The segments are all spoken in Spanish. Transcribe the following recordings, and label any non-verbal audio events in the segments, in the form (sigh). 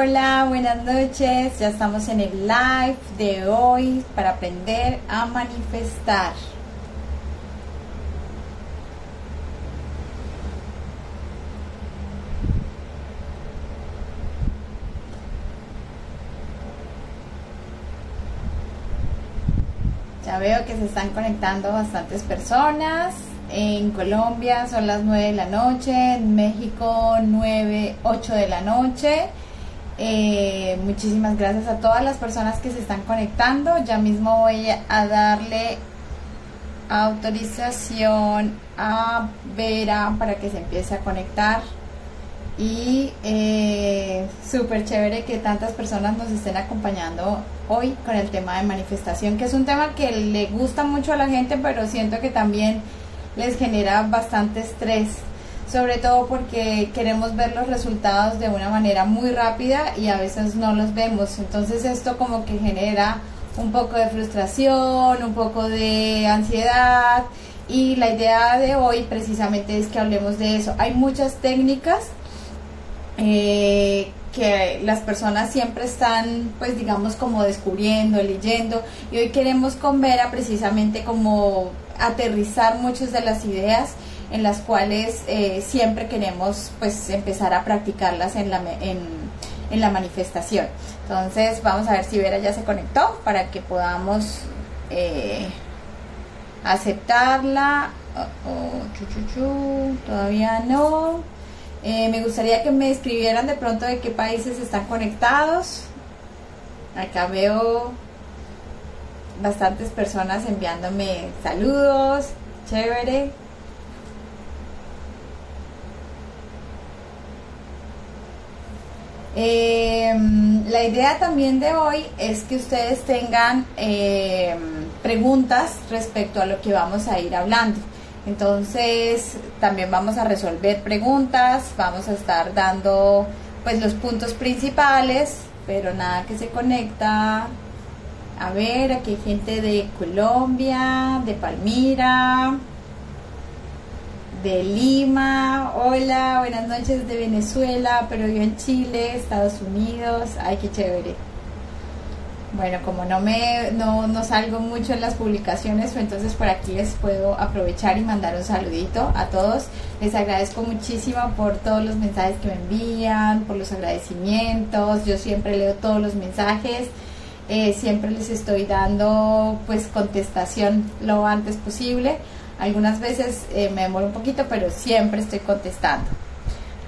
Hola, buenas noches. Ya estamos en el live de hoy para aprender a manifestar. Ya veo que se están conectando bastantes personas. En Colombia son las 9 de la noche, en México 9, 8 de la noche. Eh, muchísimas gracias a todas las personas que se están conectando. Ya mismo voy a darle autorización a Vera para que se empiece a conectar. Y eh, súper chévere que tantas personas nos estén acompañando hoy con el tema de manifestación, que es un tema que le gusta mucho a la gente, pero siento que también les genera bastante estrés sobre todo porque queremos ver los resultados de una manera muy rápida y a veces no los vemos. Entonces esto como que genera un poco de frustración, un poco de ansiedad y la idea de hoy precisamente es que hablemos de eso. Hay muchas técnicas eh, que las personas siempre están pues digamos como descubriendo, leyendo y hoy queremos con Vera precisamente como aterrizar muchas de las ideas en las cuales eh, siempre queremos pues empezar a practicarlas en la, en, en la manifestación. Entonces vamos a ver si Vera ya se conectó para que podamos eh, aceptarla. Oh, oh, todavía no. Eh, me gustaría que me escribieran de pronto de qué países están conectados. Acá veo bastantes personas enviándome saludos. Chévere. Em, la idea también de hoy es que ustedes tengan em, preguntas respecto a lo que vamos a ir hablando. Entonces, también vamos a resolver preguntas, vamos a estar dando pues los puntos principales, pero nada que se conecta. A ver, aquí hay gente de Colombia, de Palmira, de Lima, hola, buenas noches de Venezuela, pero yo en Chile, Estados Unidos, ay qué chévere. Bueno, como no me no, no salgo mucho en las publicaciones, pues entonces por aquí les puedo aprovechar y mandar un saludito a todos. Les agradezco muchísimo por todos los mensajes que me envían, por los agradecimientos. Yo siempre leo todos los mensajes. Eh, siempre les estoy dando pues contestación lo antes posible algunas veces eh, me demoro un poquito, pero siempre estoy contestando.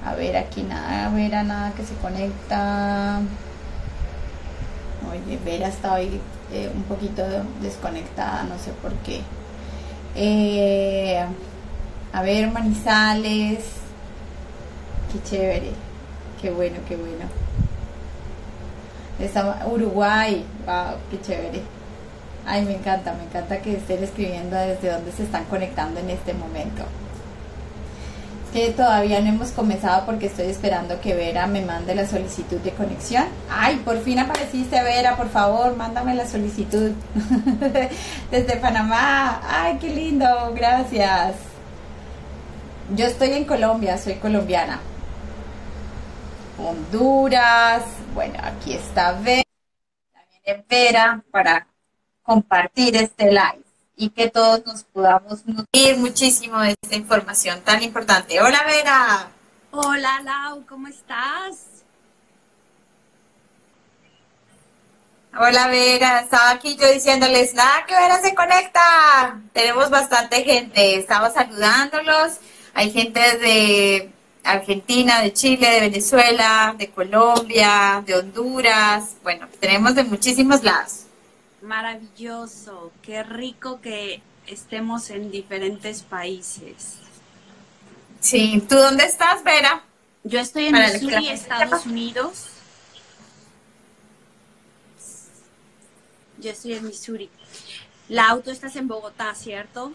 A ver, aquí nada, a ver, a nada que se conecta. Oye, Vera está hoy eh, un poquito desconectada, no sé por qué. Eh, a ver, Manizales. Qué chévere. Qué bueno, qué bueno. Uruguay. Wow, qué chévere. Ay, me encanta, me encanta que estén escribiendo desde dónde se están conectando en este momento. que todavía no hemos comenzado porque estoy esperando que Vera me mande la solicitud de conexión. Ay, por fin apareciste Vera, por favor, mándame la solicitud (laughs) desde Panamá. Ay, qué lindo, gracias. Yo estoy en Colombia, soy colombiana. Honduras, bueno, aquí está Vera. También Vera para compartir este live y que todos nos podamos nutrir muchísimo de esta información tan importante. Hola Vera. Hola Lau, ¿cómo estás? Hola Vera, estaba aquí yo diciéndoles, nada que Vera se conecta. Tenemos bastante gente, estaba saludándolos. Hay gente de Argentina, de Chile, de Venezuela, de Colombia, de Honduras. Bueno, tenemos de muchísimos lados. Maravilloso, qué rico que estemos en diferentes países. Sí, ¿tú dónde estás, Vera? Yo estoy en Missouri, Estados Unidos. Yo estoy en Missouri. La auto estás en Bogotá, ¿cierto?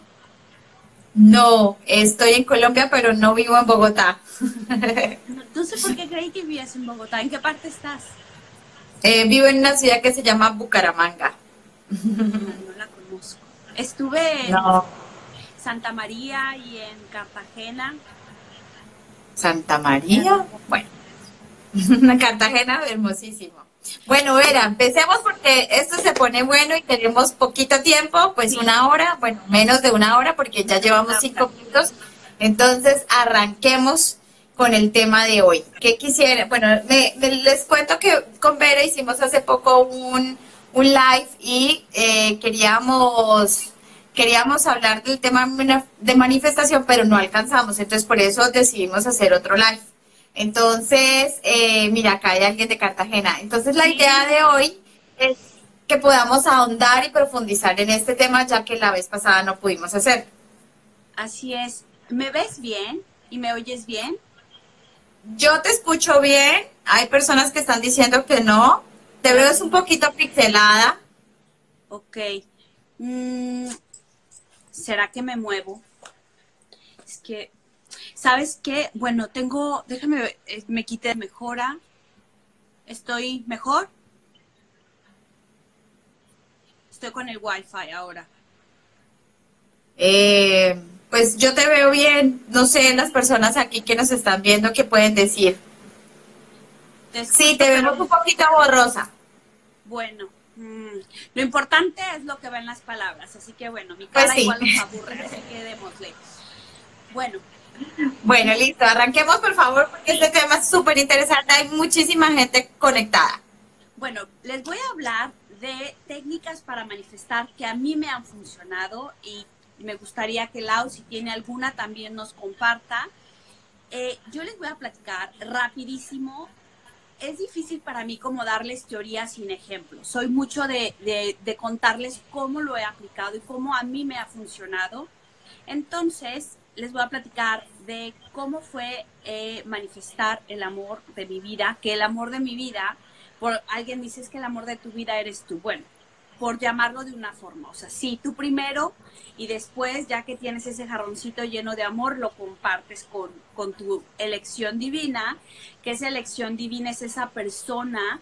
No, estoy en Colombia, pero no vivo en Bogotá. No sé por qué creí que vivías en Bogotá. ¿En qué parte estás? Eh, vivo en una ciudad que se llama Bucaramanga. No la conozco. Estuve en Santa María y en Cartagena. Santa María, bueno, (laughs) Cartagena, hermosísimo. Bueno, Vera, empecemos porque esto se pone bueno y tenemos poquito tiempo, pues una hora, bueno, menos de una hora porque ya llevamos cinco minutos. Entonces, arranquemos con el tema de hoy. ¿Qué quisiera? Bueno, les cuento que con Vera hicimos hace poco un, live y eh, queríamos queríamos hablar del tema de manifestación, pero no alcanzamos, entonces por eso decidimos hacer otro live. Entonces, eh, mira, acá hay alguien de Cartagena. Entonces, la idea de hoy es que podamos ahondar y profundizar en este tema, ya que la vez pasada no pudimos hacer. Así es. ¿Me ves bien y me oyes bien? Yo te escucho bien. Hay personas que están diciendo que no. Te veo es un poquito pixelada. Ok. Mm, ¿Será que me muevo? Es que ¿Sabes qué? Bueno, tengo, déjame, eh, me quité mejora. ¿Estoy mejor? Estoy con el wifi ahora. Eh, pues yo te veo bien. No sé, las personas aquí que nos están viendo, ¿qué pueden decir? Sí, te vemos un poquito borrosa. Bueno, mm, lo importante es lo que ven las palabras, así que bueno, mi pues cara igual nos aburre, (laughs) así que démosle. Bueno, bueno, listo, arranquemos por favor, porque este tema es súper interesante, hay muchísima gente conectada. Bueno, les voy a hablar de técnicas para manifestar que a mí me han funcionado y me gustaría que Lau, si tiene alguna, también nos comparta. Eh, yo les voy a platicar rapidísimo. Es difícil para mí como darles teoría sin ejemplos. Soy mucho de, de contarles cómo lo he aplicado y cómo a mí me ha funcionado. Entonces, les voy a platicar de cómo fue eh, manifestar el amor de mi vida, que el amor de mi vida, por alguien dice que el amor de tu vida eres tú. Bueno, por llamarlo de una forma, o sea, sí, tú primero y después, ya que tienes ese jarroncito lleno de amor, lo compartes con, con tu elección divina, que esa elección divina es esa persona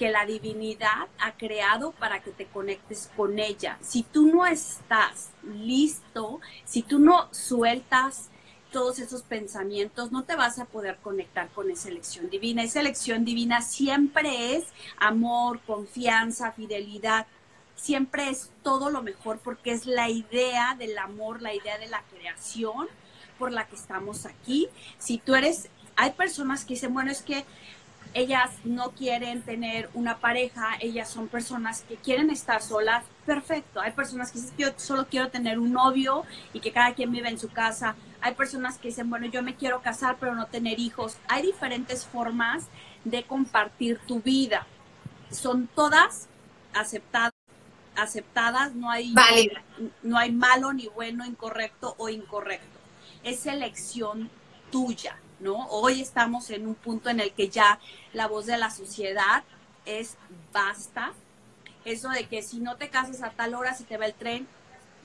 que la divinidad ha creado para que te conectes con ella. Si tú no estás listo, si tú no sueltas todos esos pensamientos, no te vas a poder conectar con esa elección divina. Esa elección divina siempre es amor, confianza, fidelidad. Siempre es todo lo mejor porque es la idea del amor, la idea de la creación por la que estamos aquí. Si tú eres, hay personas que dicen, bueno, es que ellas no quieren tener una pareja, ellas son personas que quieren estar solas, perfecto. Hay personas que dicen, yo solo quiero tener un novio y que cada quien vive en su casa. Hay personas que dicen, bueno, yo me quiero casar pero no tener hijos. Hay diferentes formas de compartir tu vida. Son todas aceptadas, aceptadas, no hay, no hay malo ni bueno, incorrecto o incorrecto. Es elección tuya. ¿no? Hoy estamos en un punto en el que ya la voz de la sociedad es basta. Eso de que si no te casas a tal hora, si te va el tren,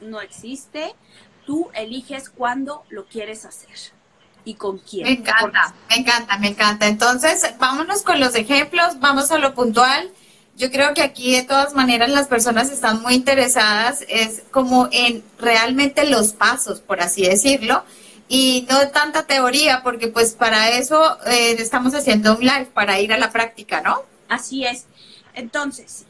no existe. Tú eliges cuándo lo quieres hacer y con quién. Me encanta, me encanta, me encanta. Entonces, vámonos con los ejemplos, vamos a lo puntual. Yo creo que aquí de todas maneras las personas están muy interesadas, es como en realmente los pasos, por así decirlo y no tanta teoría, porque pues para eso eh, estamos haciendo un live, para ir a la práctica, ¿no? Así es. Entonces,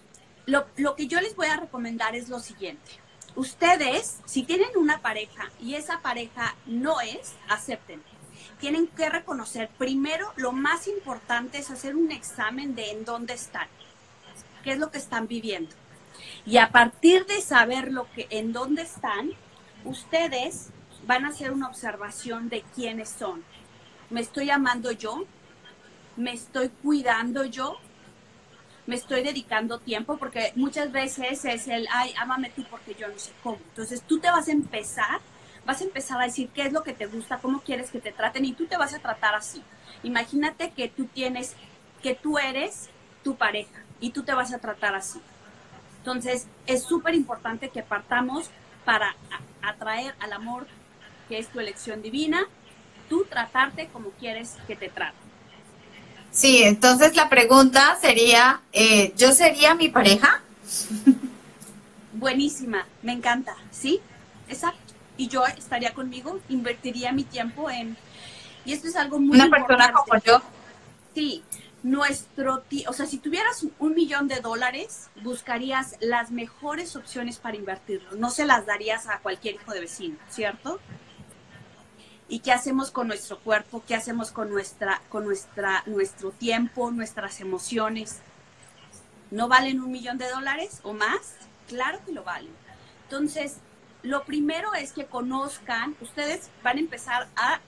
lo, lo que yo les voy a recomendar es lo siguiente. Ustedes, si tienen una pareja y esa pareja no es, acepten. Tienen que reconocer, primero, lo más importante es hacer un examen de en dónde están, qué es lo que están viviendo. Y a partir de saber lo que, en dónde están, ustedes van a hacer una observación de quiénes son. ¿Me estoy amando yo? ¿Me estoy cuidando yo? ¿Me estoy dedicando tiempo? Porque muchas veces es el, ay, ámame tú porque yo no sé cómo. Entonces tú te vas a empezar, vas a empezar a decir qué es lo que te gusta, cómo quieres que te traten y tú te vas a tratar así. Imagínate que tú tienes, que tú eres tu pareja y tú te vas a tratar así. Entonces, es súper importante que partamos para atraer al amor, que es tu elección divina, tú tratarte como quieres que te traten. Sí, entonces la pregunta sería, eh, ¿yo sería mi pareja? (laughs) Buenísima, me encanta, ¿sí? Exacto. Y yo estaría conmigo, invertiría mi tiempo en... Y esto es algo muy... Una persona como yo. Sí, nuestro, o sea, si tuvieras un millón de dólares, buscarías las mejores opciones para invertirlo. No se las darías a cualquier hijo de vecino, ¿cierto? ¿Y qué hacemos con nuestro cuerpo? ¿Qué hacemos con nuestra, con nuestra, nuestro tiempo, nuestras emociones? ¿No valen un millón de dólares o más? Claro que lo valen. Entonces, lo primero es que conozcan, ustedes van a empezar a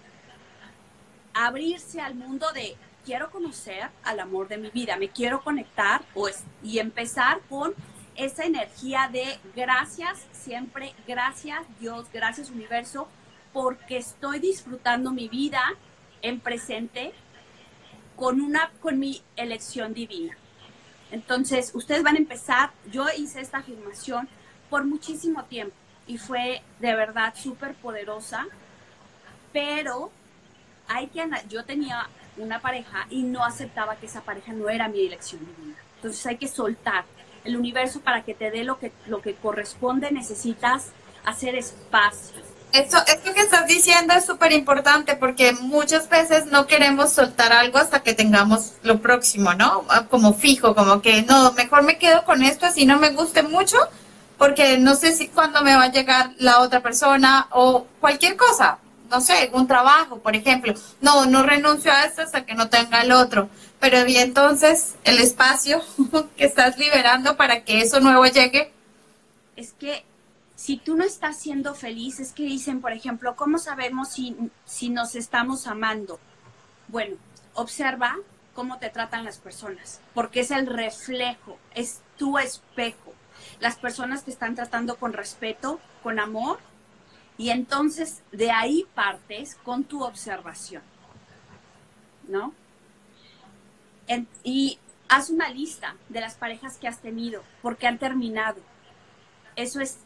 abrirse al mundo de quiero conocer al amor de mi vida, me quiero conectar pues, y empezar con esa energía de gracias, siempre gracias Dios, gracias universo, porque estoy disfrutando mi vida en presente con una con mi elección divina. Entonces, ustedes van a empezar, yo hice esta afirmación por muchísimo tiempo y fue de verdad súper poderosa, pero hay que yo tenía una pareja y no aceptaba que esa pareja no era mi elección divina. Entonces hay que soltar. El universo para que te dé lo que, lo que corresponde necesitas hacer espacio. Esto, esto que estás diciendo es súper importante porque muchas veces no queremos soltar algo hasta que tengamos lo próximo, ¿no? Ah, como fijo, como que no, mejor me quedo con esto así no me guste mucho porque no sé si cuándo me va a llegar la otra persona o cualquier cosa no sé, un trabajo, por ejemplo. No, no renuncio a esto hasta que no tenga el otro. Pero y entonces el espacio (laughs) que estás liberando para que eso nuevo llegue. Es que si tú no estás siendo feliz, es que dicen, por ejemplo, ¿cómo sabemos si, si nos estamos amando? Bueno, observa cómo te tratan las personas, porque es el reflejo, es tu espejo. Las personas te están tratando con respeto, con amor, y entonces de ahí partes con tu observación, ¿no? y haz una lista de las parejas que has tenido, porque han terminado. Eso es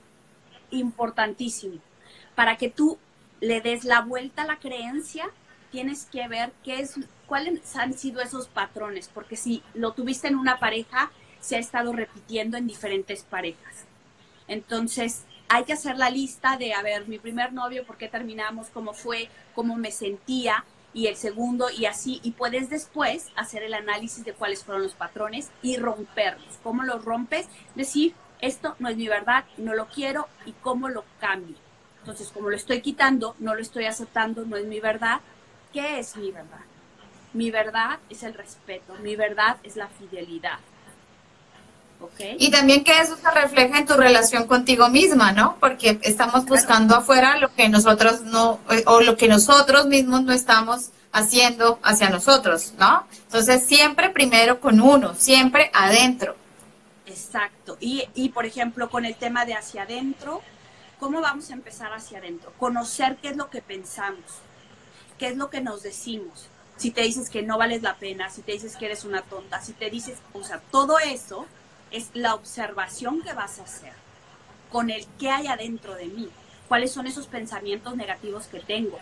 importantísimo. Para que tú le des la vuelta a la creencia, tienes que ver qué es, cuáles han sido esos patrones, porque si lo tuviste en una pareja, se ha estado repitiendo en diferentes parejas. Entonces, hay que hacer la lista de, a ver, mi primer novio, por qué terminamos, cómo fue, cómo me sentía, y el segundo, y así, y puedes después hacer el análisis de cuáles fueron los patrones y romperlos. ¿Cómo los rompes? Decir, esto no es mi verdad, no lo quiero, y cómo lo cambio. Entonces, como lo estoy quitando, no lo estoy aceptando, no es mi verdad, ¿qué es mi verdad? Mi verdad es el respeto, mi verdad es la fidelidad, y también que eso se refleja en tu relación contigo misma, ¿no? Porque estamos buscando afuera lo que nosotros no, eh, o lo que nosotros mismos no estamos haciendo hacia nosotros, ¿no? Entonces siempre primero con uno, siempre adentro. Exacto. Y, y por ejemplo, con el tema de hacia adentro, ¿cómo vamos a empezar hacia adentro? Conocer qué es lo que pensamos, qué es lo que nos decimos. Si te dices que no vales la pena, si te dices que eres una tonta, si te dices, o sea, todo eso es la observación que vas a hacer con el que hay adentro de mí, cuáles son esos pensamientos negativos que tengo.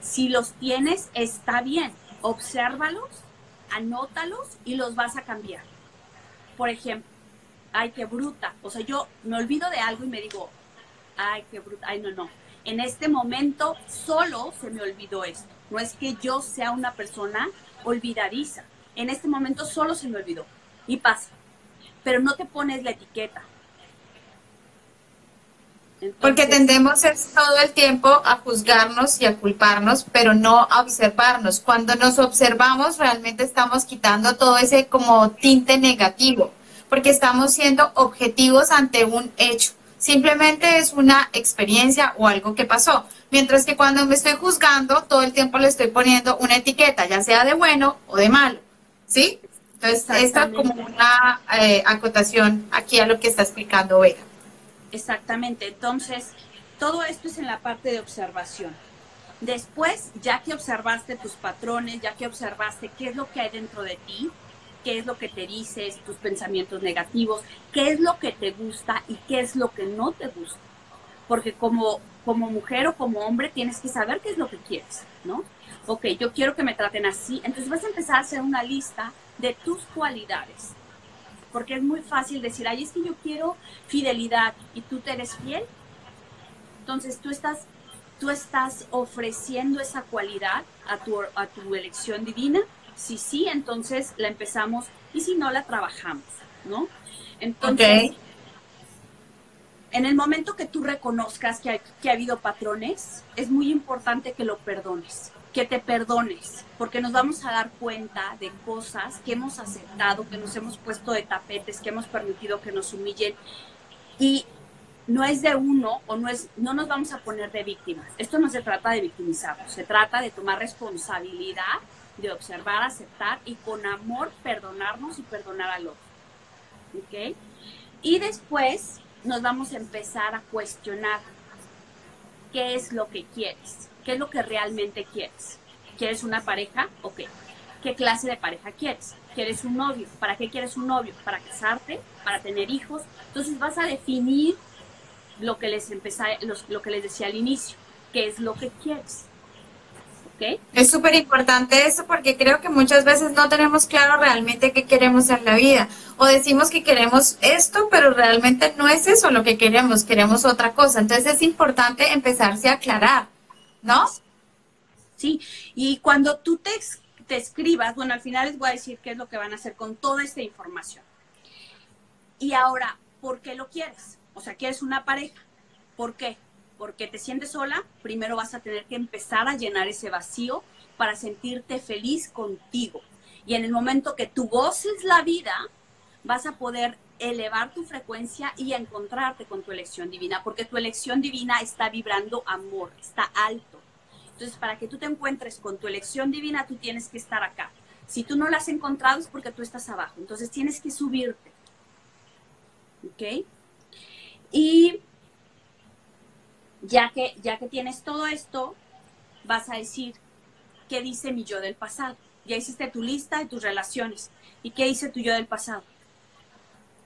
Si los tienes, está bien, obsérvalos, anótalos y los vas a cambiar. Por ejemplo, ay, qué bruta. O sea, yo me olvido de algo y me digo, ay, qué bruta, ay, no, no. En este momento solo se me olvidó esto. No es que yo sea una persona olvidadiza. En este momento solo se me olvidó. Y pasa pero no te pones la etiqueta. Porque tendemos todo el tiempo a juzgarnos y a culparnos, pero no a observarnos. Cuando nos observamos, realmente estamos quitando todo ese como tinte negativo, porque estamos siendo objetivos ante un hecho. Simplemente es una experiencia o algo que pasó. Mientras que cuando me estoy juzgando, todo el tiempo le estoy poniendo una etiqueta, ya sea de bueno o de malo. ¿Sí? Entonces, esta como una eh, acotación aquí a lo que está explicando Vega. Exactamente. Entonces, todo esto es en la parte de observación. Después, ya que observaste tus patrones, ya que observaste qué es lo que hay dentro de ti, qué es lo que te dices, tus pensamientos negativos, qué es lo que te gusta y qué es lo que no te gusta. Porque como, como mujer o como hombre tienes que saber qué es lo que quieres, ¿no? Ok, yo quiero que me traten así. Entonces vas a empezar a hacer una lista de tus cualidades. Porque es muy fácil decir, ay, es que yo quiero fidelidad y tú te eres fiel. Entonces tú estás, tú estás ofreciendo esa cualidad a tu, a tu elección divina si sí, entonces la empezamos y si no, la trabajamos, ¿no? Entonces, en el momento que tú reconozcas que, que ha habido patrones, es muy importante que lo perdones, que te perdones, porque nos vamos a dar cuenta de cosas que hemos aceptado, que nos hemos puesto de tapetes, que hemos permitido que nos humillen y no es de uno o no es no nos vamos a poner de víctimas. Esto no se trata de victimizarnos, se trata de tomar responsabilidad de observar, aceptar y con amor perdonarnos y perdonar al otro. ¿Ok? Y después nos vamos a empezar a cuestionar qué es lo que quieres, qué es lo que realmente quieres. ¿Quieres una pareja? Ok. ¿Qué clase de pareja quieres? ¿Quieres un novio? ¿Para qué quieres un novio? ¿Para casarte? ¿Para tener hijos? Entonces vas a definir lo que les, empecé, lo que les decía al inicio, qué es lo que quieres. Es súper importante eso porque creo que muchas veces no tenemos claro realmente qué queremos en la vida. O decimos que queremos esto, pero realmente no es eso lo que queremos, queremos otra cosa. Entonces es importante empezarse a aclarar, ¿no? Sí, y cuando tú te, escribas, bueno, al final les voy a decir qué es lo que van a hacer con toda esta información. Y ahora, ¿por qué lo quieres? O sea, ¿quieres una pareja? ¿Por qué? porque te sientes sola, primero vas a tener que empezar a llenar ese vacío para sentirte feliz contigo. Y en el momento que tú goces la vida, vas a poder elevar tu frecuencia y encontrarte con tu elección divina, porque tu elección divina está vibrando amor, está alto. Entonces, para que tú te encuentres con tu elección divina, tú tienes que estar acá. Si tú no la has encontrado es porque tú estás abajo. Entonces, tienes que subirte. ¿Ok? Y ya que, ya que tienes todo esto, vas a decir, ¿qué dice mi yo del pasado? Ya hiciste tu lista de tus relaciones. ¿Y qué dice tu yo del pasado?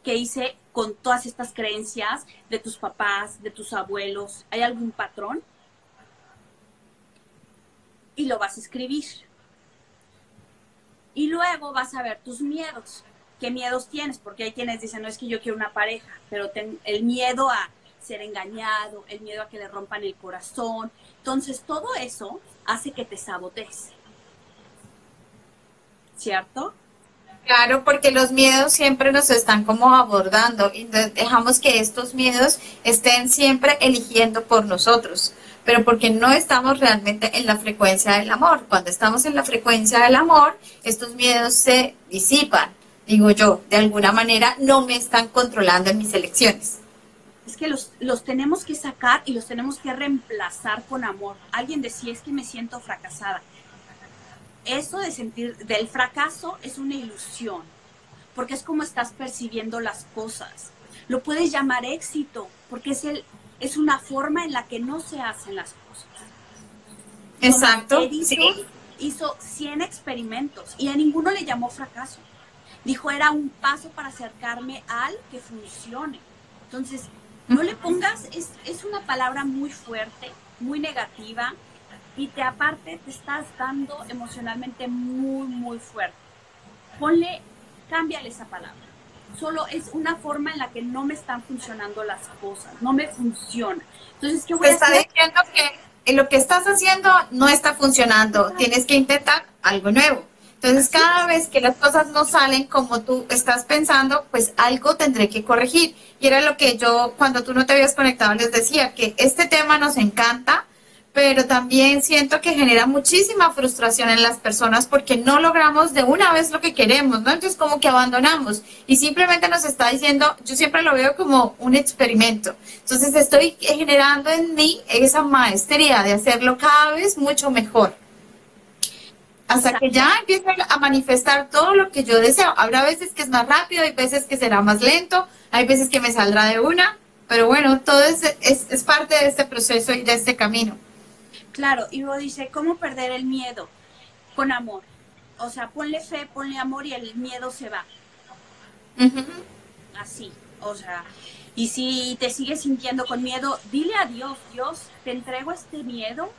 ¿Qué hice con todas estas creencias de tus papás, de tus abuelos? ¿Hay algún patrón? Y lo vas a escribir. Y luego vas a ver tus miedos. ¿Qué miedos tienes? Porque hay quienes dicen, no es que yo quiero una pareja, pero el miedo a ser engañado, el miedo a que le rompan el corazón. Entonces, todo eso hace que te sabotees. ¿Cierto? Claro, porque los miedos siempre nos están como abordando y dejamos que estos miedos estén siempre eligiendo por nosotros, pero porque no estamos realmente en la frecuencia del amor. Cuando estamos en la frecuencia del amor, estos miedos se disipan. Digo yo, de alguna manera no me están controlando en mis elecciones es que los, los tenemos que sacar y los tenemos que reemplazar con amor. Alguien decía, es que me siento fracasada. Eso de sentir, del fracaso es una ilusión, porque es como estás percibiendo las cosas. Lo puedes llamar éxito, porque es, el, es una forma en la que no se hacen las cosas. Exacto. hizo 100 experimentos y a ninguno le llamó fracaso. Dijo, era un paso para acercarme al que funcione. Entonces, no le pongas, es, es una palabra muy fuerte, muy negativa y te aparte te estás dando emocionalmente muy, muy fuerte. Ponle, cámbiale esa palabra. Solo es una forma en la que no me están funcionando las cosas, no me funciona. Entonces, ¿qué voy a hacer? está diciendo que lo que estás haciendo no está funcionando, tienes que intentar algo nuevo. Entonces, cada vez que las cosas no salen como tú estás pensando, pues algo tendré que corregir. Y era lo que yo, cuando tú no te habías conectado, les decía, que este tema nos encanta, pero también siento que genera muchísima frustración en las personas porque no logramos de una vez lo que queremos, ¿no? Entonces, como que abandonamos y simplemente nos está diciendo, yo siempre lo veo como un experimento. Entonces, estoy generando en mí esa maestría de hacerlo cada vez mucho mejor hasta que ya empiece a manifestar todo lo que yo deseo. Habrá veces que es más rápido, hay veces que será más lento, hay veces que me saldrá de una, pero bueno, todo es, es, parte de este proceso y de este camino. Claro, y vos dice, ¿cómo perder el miedo? Con amor. O sea, ponle fe, ponle amor y el miedo se va. Así, o sea, y si te sigues sintiendo con miedo, dile a Dios, Dios, te entrego este miedo,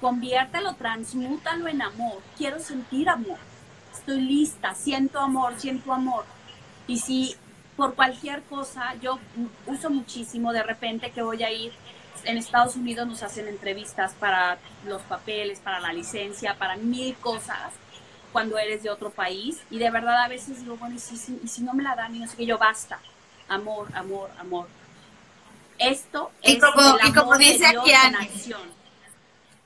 conviértelo, transmútalo en amor. Quiero sentir amor. Estoy lista, siento amor, siento amor. Y si por cualquier cosa, yo uso muchísimo de repente que voy a ir, en Estados Unidos nos hacen entrevistas para los papeles, para la licencia, para mil cosas cuando eres de otro país y de verdad a veces digo, bueno, y si, y si no me la dan y no sé qué, yo basta, amor, amor, amor. Esto y es como, el y como dice aquí en acción.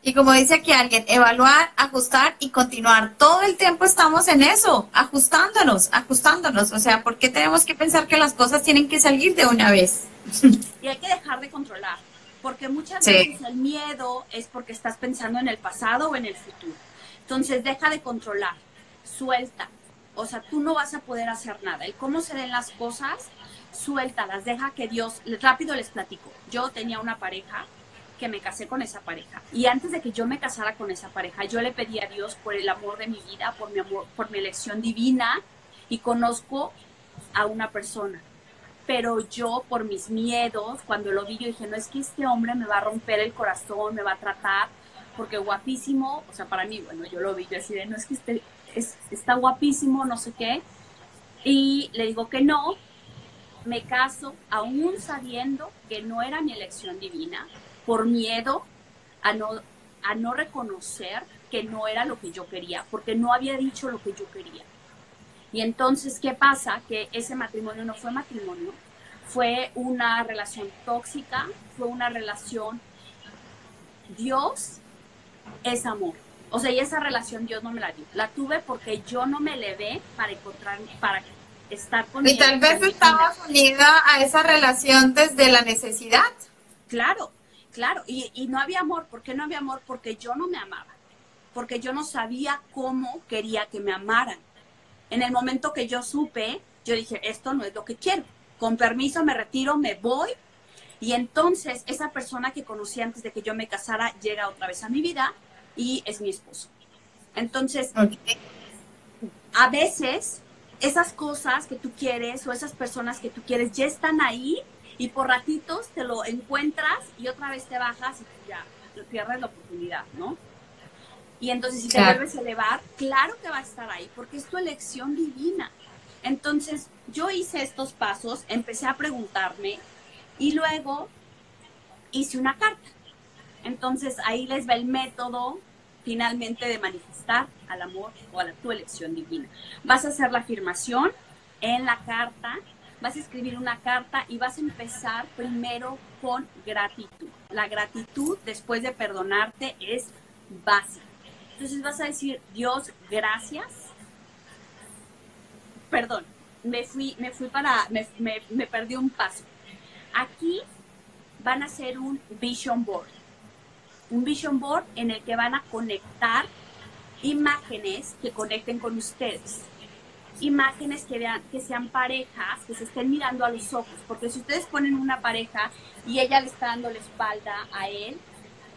y como dice aquí alguien, evaluar, ajustar y continuar. Todo el tiempo estamos en eso, ajustándonos, ajustándonos. O sea, ¿por qué tenemos que pensar que las cosas tienen que salir de una vez? (laughs) Y hay que dejar de controlar, porque muchas Sí. veces el miedo es porque estás pensando en el pasado o en el futuro. Entonces deja de controlar, suelta. O sea, tú no vas a poder hacer nada. El cómo se den las cosas, suéltalas, deja que Dios, rápido les platico. Yo tenía una pareja que me casé con esa pareja. Y antes de que yo me casara con esa pareja, yo le pedí a Dios por el amor de mi vida, por mi amor, por mi elección divina, y conozco a una persona. Pero yo, por mis miedos, cuando lo vi, yo dije, no es que este hombre me va a romper el corazón, me va a tratar, porque guapísimo, o sea, para mí, bueno, yo lo vi, yo así de, no es que este, es, está guapísimo, no sé qué. Y le digo que no, me caso, aún sabiendo que no era mi elección divina, por miedo a no, a no reconocer que no era lo que yo quería, porque no había dicho lo que yo quería. Y entonces, ¿qué pasa? Que ese matrimonio no fue matrimonio, fue una relación tóxica, fue una relación... Dios es amor. O sea, y esa relación Dios no me la dio. La tuve porque yo no me elevé para encontrar, para estar con Y tal vez estabas unida a esa relación desde la necesidad. Claro, claro. Y, y no había amor. ¿Por qué no había amor? Porque yo no me amaba. Porque yo no sabía cómo quería que me amaran. En el momento que yo supe, yo dije, esto no es lo que quiero. Con permiso me retiro, me voy. Y entonces esa persona que conocí antes de que yo me casara llega otra vez a mi vida y es mi esposo. Entonces, a veces esas cosas que tú quieres o esas personas que tú quieres ya están ahí y por ratitos te lo encuentras y otra vez te bajas y ya pierdes la oportunidad, ¿no? Y entonces si te Claro. vuelves a elevar, claro que va a estar ahí porque es tu elección divina. Entonces yo hice estos pasos, empecé a preguntarme y luego hice una carta. Entonces ahí les va el método finalmente de manifestar al amor o a la, tu elección divina. Vas a hacer la afirmación en la carta, vas a escribir una carta y vas a empezar primero con gratitud. La gratitud después de perdonarte es básica. Entonces vas a decir, Dios, gracias. Perdón, me fui, me fui para, me, me, me perdí un paso. Aquí van a hacer un vision board un vision board en el que van a conectar imágenes que conecten con ustedes. Imágenes que, vean, que sean parejas, que se estén mirando a los ojos, porque si ustedes ponen una pareja y ella le está dando la espalda a él,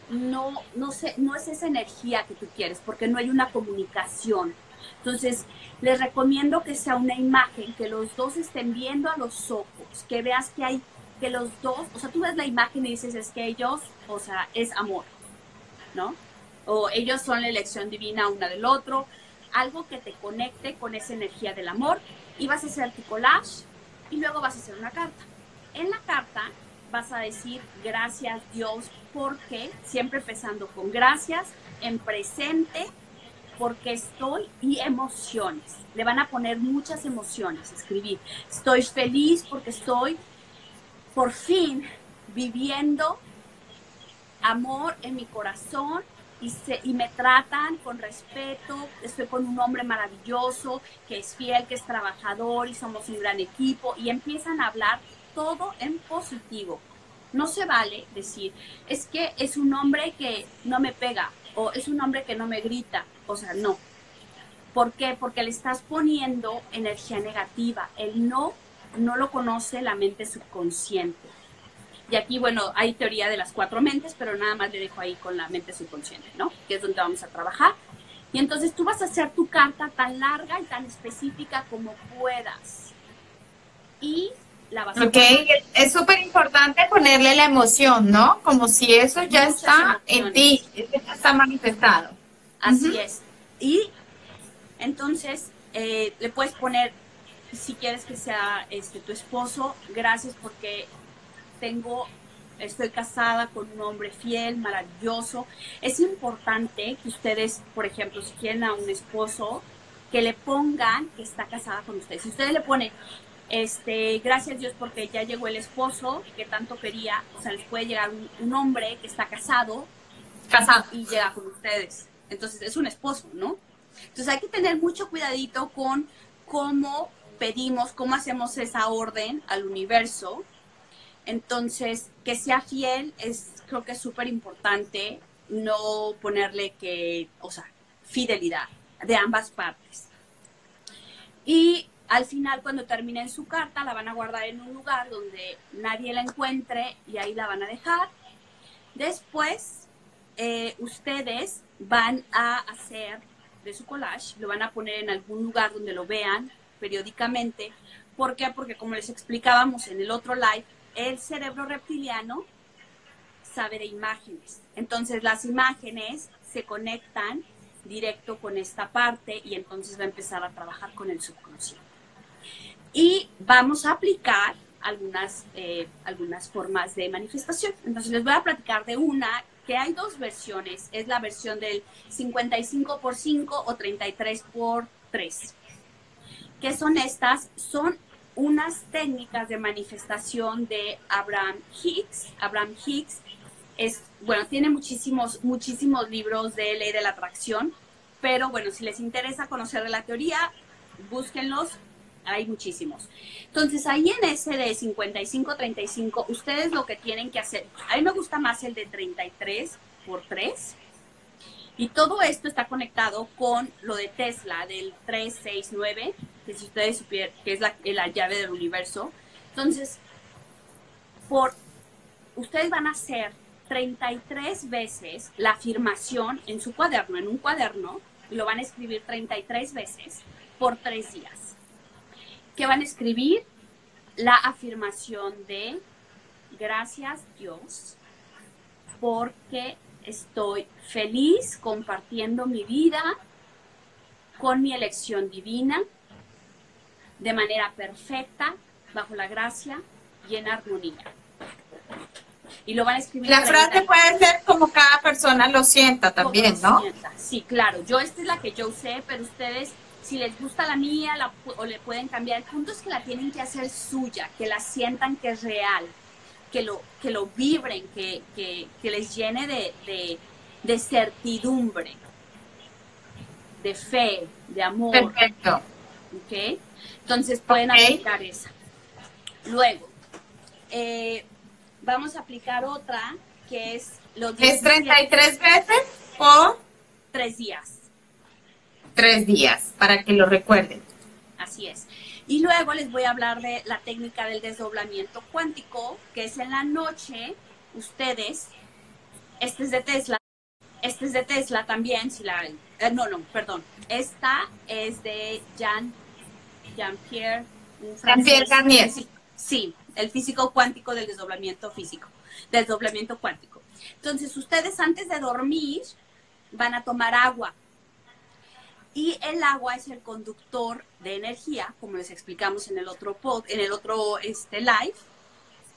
no, no, sé, no es esa energía que tú quieres, porque no hay una comunicación. Entonces, les recomiendo que sea una imagen, que los dos estén viendo a los ojos, que veas que hay, que los dos, o sea, tú ves la imagen y dices, es que ellos, o sea, es amor, ¿no? O ellos son la elección divina una del otro, algo que te conecte con esa energía del amor y vas a hacer tu collage y luego vas a hacer una carta. En la carta vas a decir gracias Dios porque, siempre empezando con gracias, en presente, porque estoy y emociones. Le van a poner muchas emociones, escribir. Estoy feliz porque estoy por fin viviendo amor en mi corazón y, se, y me tratan con respeto, estoy con un hombre maravilloso, que es fiel, que es trabajador y somos un gran equipo y empiezan a hablar todo en positivo. No se vale decir, es que es un hombre que no me pega o es un hombre que no me grita, o sea, no. ¿Por qué? Porque le estás poniendo energía negativa. El no no lo conoce la mente subconsciente. Y aquí, bueno, hay teoría de las cuatro mentes, pero nada más le dejo ahí con la mente subconsciente, ¿no? Que es donde vamos a trabajar. Y entonces tú vas a hacer tu carta tan larga y tan específica como puedas. Y la vas a Ok, es súper importante ponerle la emoción, ¿no? Como si eso ya está en ti, ya está manifestado. Así es. Y entonces eh, le puedes poner, si quieres que sea este, tu esposo, gracias porque tengo, estoy casada con un hombre fiel, maravilloso. Es importante que ustedes, por ejemplo, si quieren a un esposo, que le pongan que está casada con ustedes. Si ustedes le ponen, este, gracias Dios porque ya llegó el esposo que tanto quería, o sea, les puede llegar un, un hombre que está casado, Casado. y llega con ustedes. Entonces es un esposo, ¿no? Entonces hay que tener mucho cuidadito con cómo pedimos, cómo hacemos esa orden al universo. Entonces, que sea fiel es, creo que es súper importante no ponerle que, o sea, fidelidad de ambas partes. Y al final, cuando terminen su carta, la van a guardar en un lugar donde nadie la encuentre y ahí la van a dejar. Después, eh, ustedes van a hacer de su collage, lo van a poner en algún lugar donde lo vean periódicamente. ¿Por qué? Porque como les explicábamos en el otro live, el cerebro reptiliano sabe de imágenes. Entonces las imágenes se conectan directo con esta parte y entonces va a empezar a trabajar con el subconsciente. Y vamos a aplicar algunas, eh, algunas formas de manifestación. Entonces les voy a platicar de una que hay dos versiones. Es la versión del 55 por 5 o 33 por 3. ¿Qué son estas? Son unas técnicas de manifestación de Abraham Hicks. Abraham Hicks es, bueno, tiene muchísimos, muchísimos libros de ley de la atracción, pero bueno, si les interesa conocer la teoría, búsquenlos, hay muchísimos. Entonces, ahí en ese de 55-35, ustedes lo que tienen que hacer, a mí me gusta más el de 33 por 3, y todo esto está conectado con lo de Tesla, del 369, que si ustedes supieran, que es la, la llave del universo. Entonces, por, ustedes van a hacer 33 veces la afirmación en su cuaderno, en un cuaderno, y lo van a escribir 33 veces por tres días. Que van a escribir la afirmación de gracias Dios porque estoy feliz compartiendo mi vida con mi elección divina de manera perfecta, bajo la gracia y en armonía. Y lo van a escribir. La frase puede ser como cada persona lo sienta también, ¿no? Sienta. Sí, claro. Yo esta es la que yo usé, pero ustedes, si les gusta la mía la, o le pueden cambiar, el punto es que la tienen que hacer suya, que la sientan que es real, que lo, que lo vibren, que, que, que les llene de, de, de, certidumbre, de fe, de amor. Perfecto. ¿Ok? Entonces pueden Okay. aplicar esa. Luego, eh, vamos a aplicar otra que es los Es 17 33 veces por tres días. Tres días, para que lo recuerden. Así es. Y luego les voy a hablar de la técnica del desdoblamiento cuántico, que es en la noche, ustedes, este es de Tesla, este es de Tesla también, si la, eh, no, no, perdón, esta es de Jean, Jean-Pierre, un francés. Jean-Pierre Garnier. Sí, Sí, el físico cuántico del desdoblamiento físico, desdoblamiento cuántico. Entonces, ustedes antes de dormir van a tomar agua, y el agua es el conductor de energía, como les explicamos en el otro pod, en el otro este, live,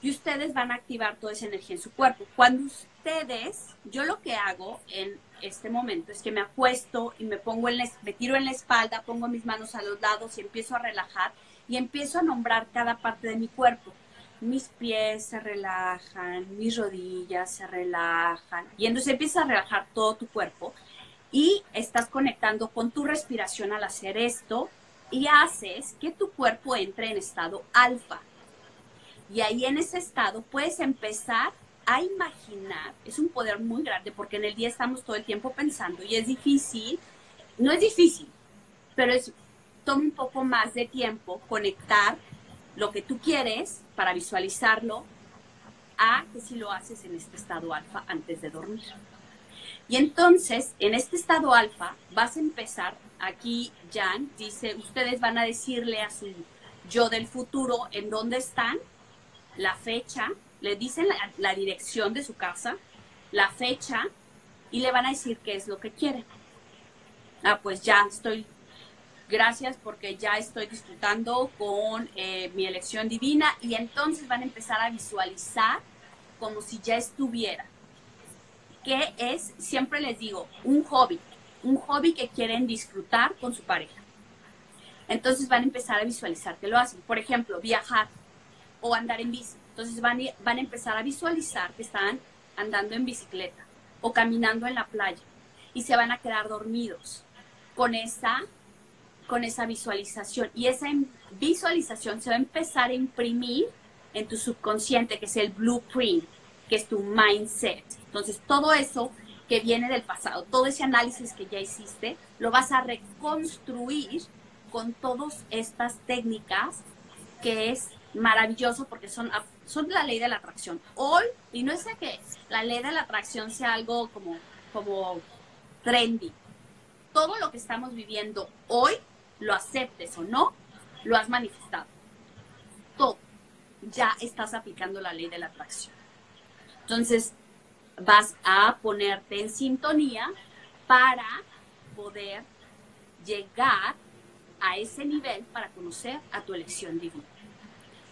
y ustedes van a activar toda esa energía en su cuerpo. Cuando ustedes, yo lo que hago en este momento es que me acuesto y me pongo en la, me tiro en la espalda, pongo mis manos a los lados y empiezo a relajar y empiezo a nombrar cada parte de mi cuerpo. Mis pies se relajan, mis rodillas se relajan y entonces empieza a relajar todo tu cuerpo y estás conectando con tu respiración al hacer esto y haces que tu cuerpo entre en estado alfa. Y ahí en ese estado puedes empezar a imaginar, es un poder muy grande porque en el día estamos todo el tiempo pensando y es difícil, no es difícil, pero es toma un poco más de tiempo conectar lo que tú quieres para visualizarlo a que si lo haces en este estado alfa antes de dormir. Y entonces, en este estado alfa, vas a empezar, aquí Jan dice, ustedes van a decirle a su yo del futuro en dónde están, la fecha, le dicen la, dirección de su casa, la fecha, y le van a decir qué es lo que quieren. Ah, pues ya estoy gracias porque ya estoy disfrutando con eh, mi elección divina y entonces van a empezar a visualizar como si ya estuviera. ¿Qué es? Siempre les digo, un hobby, un hobby que quieren disfrutar con su pareja. Entonces van a empezar a visualizar que lo hacen. Por ejemplo, viajar o andar en bici. Entonces van, van a empezar a visualizar que están andando en bicicleta o caminando en la playa y se van a quedar dormidos con esa con esa visualización. Y esa visualización se va a empezar a imprimir en tu subconsciente, que es el blueprint, que es tu mindset. Entonces, todo eso que viene del pasado, todo ese análisis que ya hiciste, lo vas a reconstruir con todas estas técnicas, que es maravilloso porque son, son la ley de la atracción. Hoy, y no es que la ley de la atracción sea algo como, como trendy. Todo lo que estamos viviendo hoy lo aceptes o no, lo has manifestado. Todo. Ya estás aplicando la ley de la atracción. Entonces, vas a ponerte en sintonía para poder llegar a ese nivel para conocer a tu elección divina.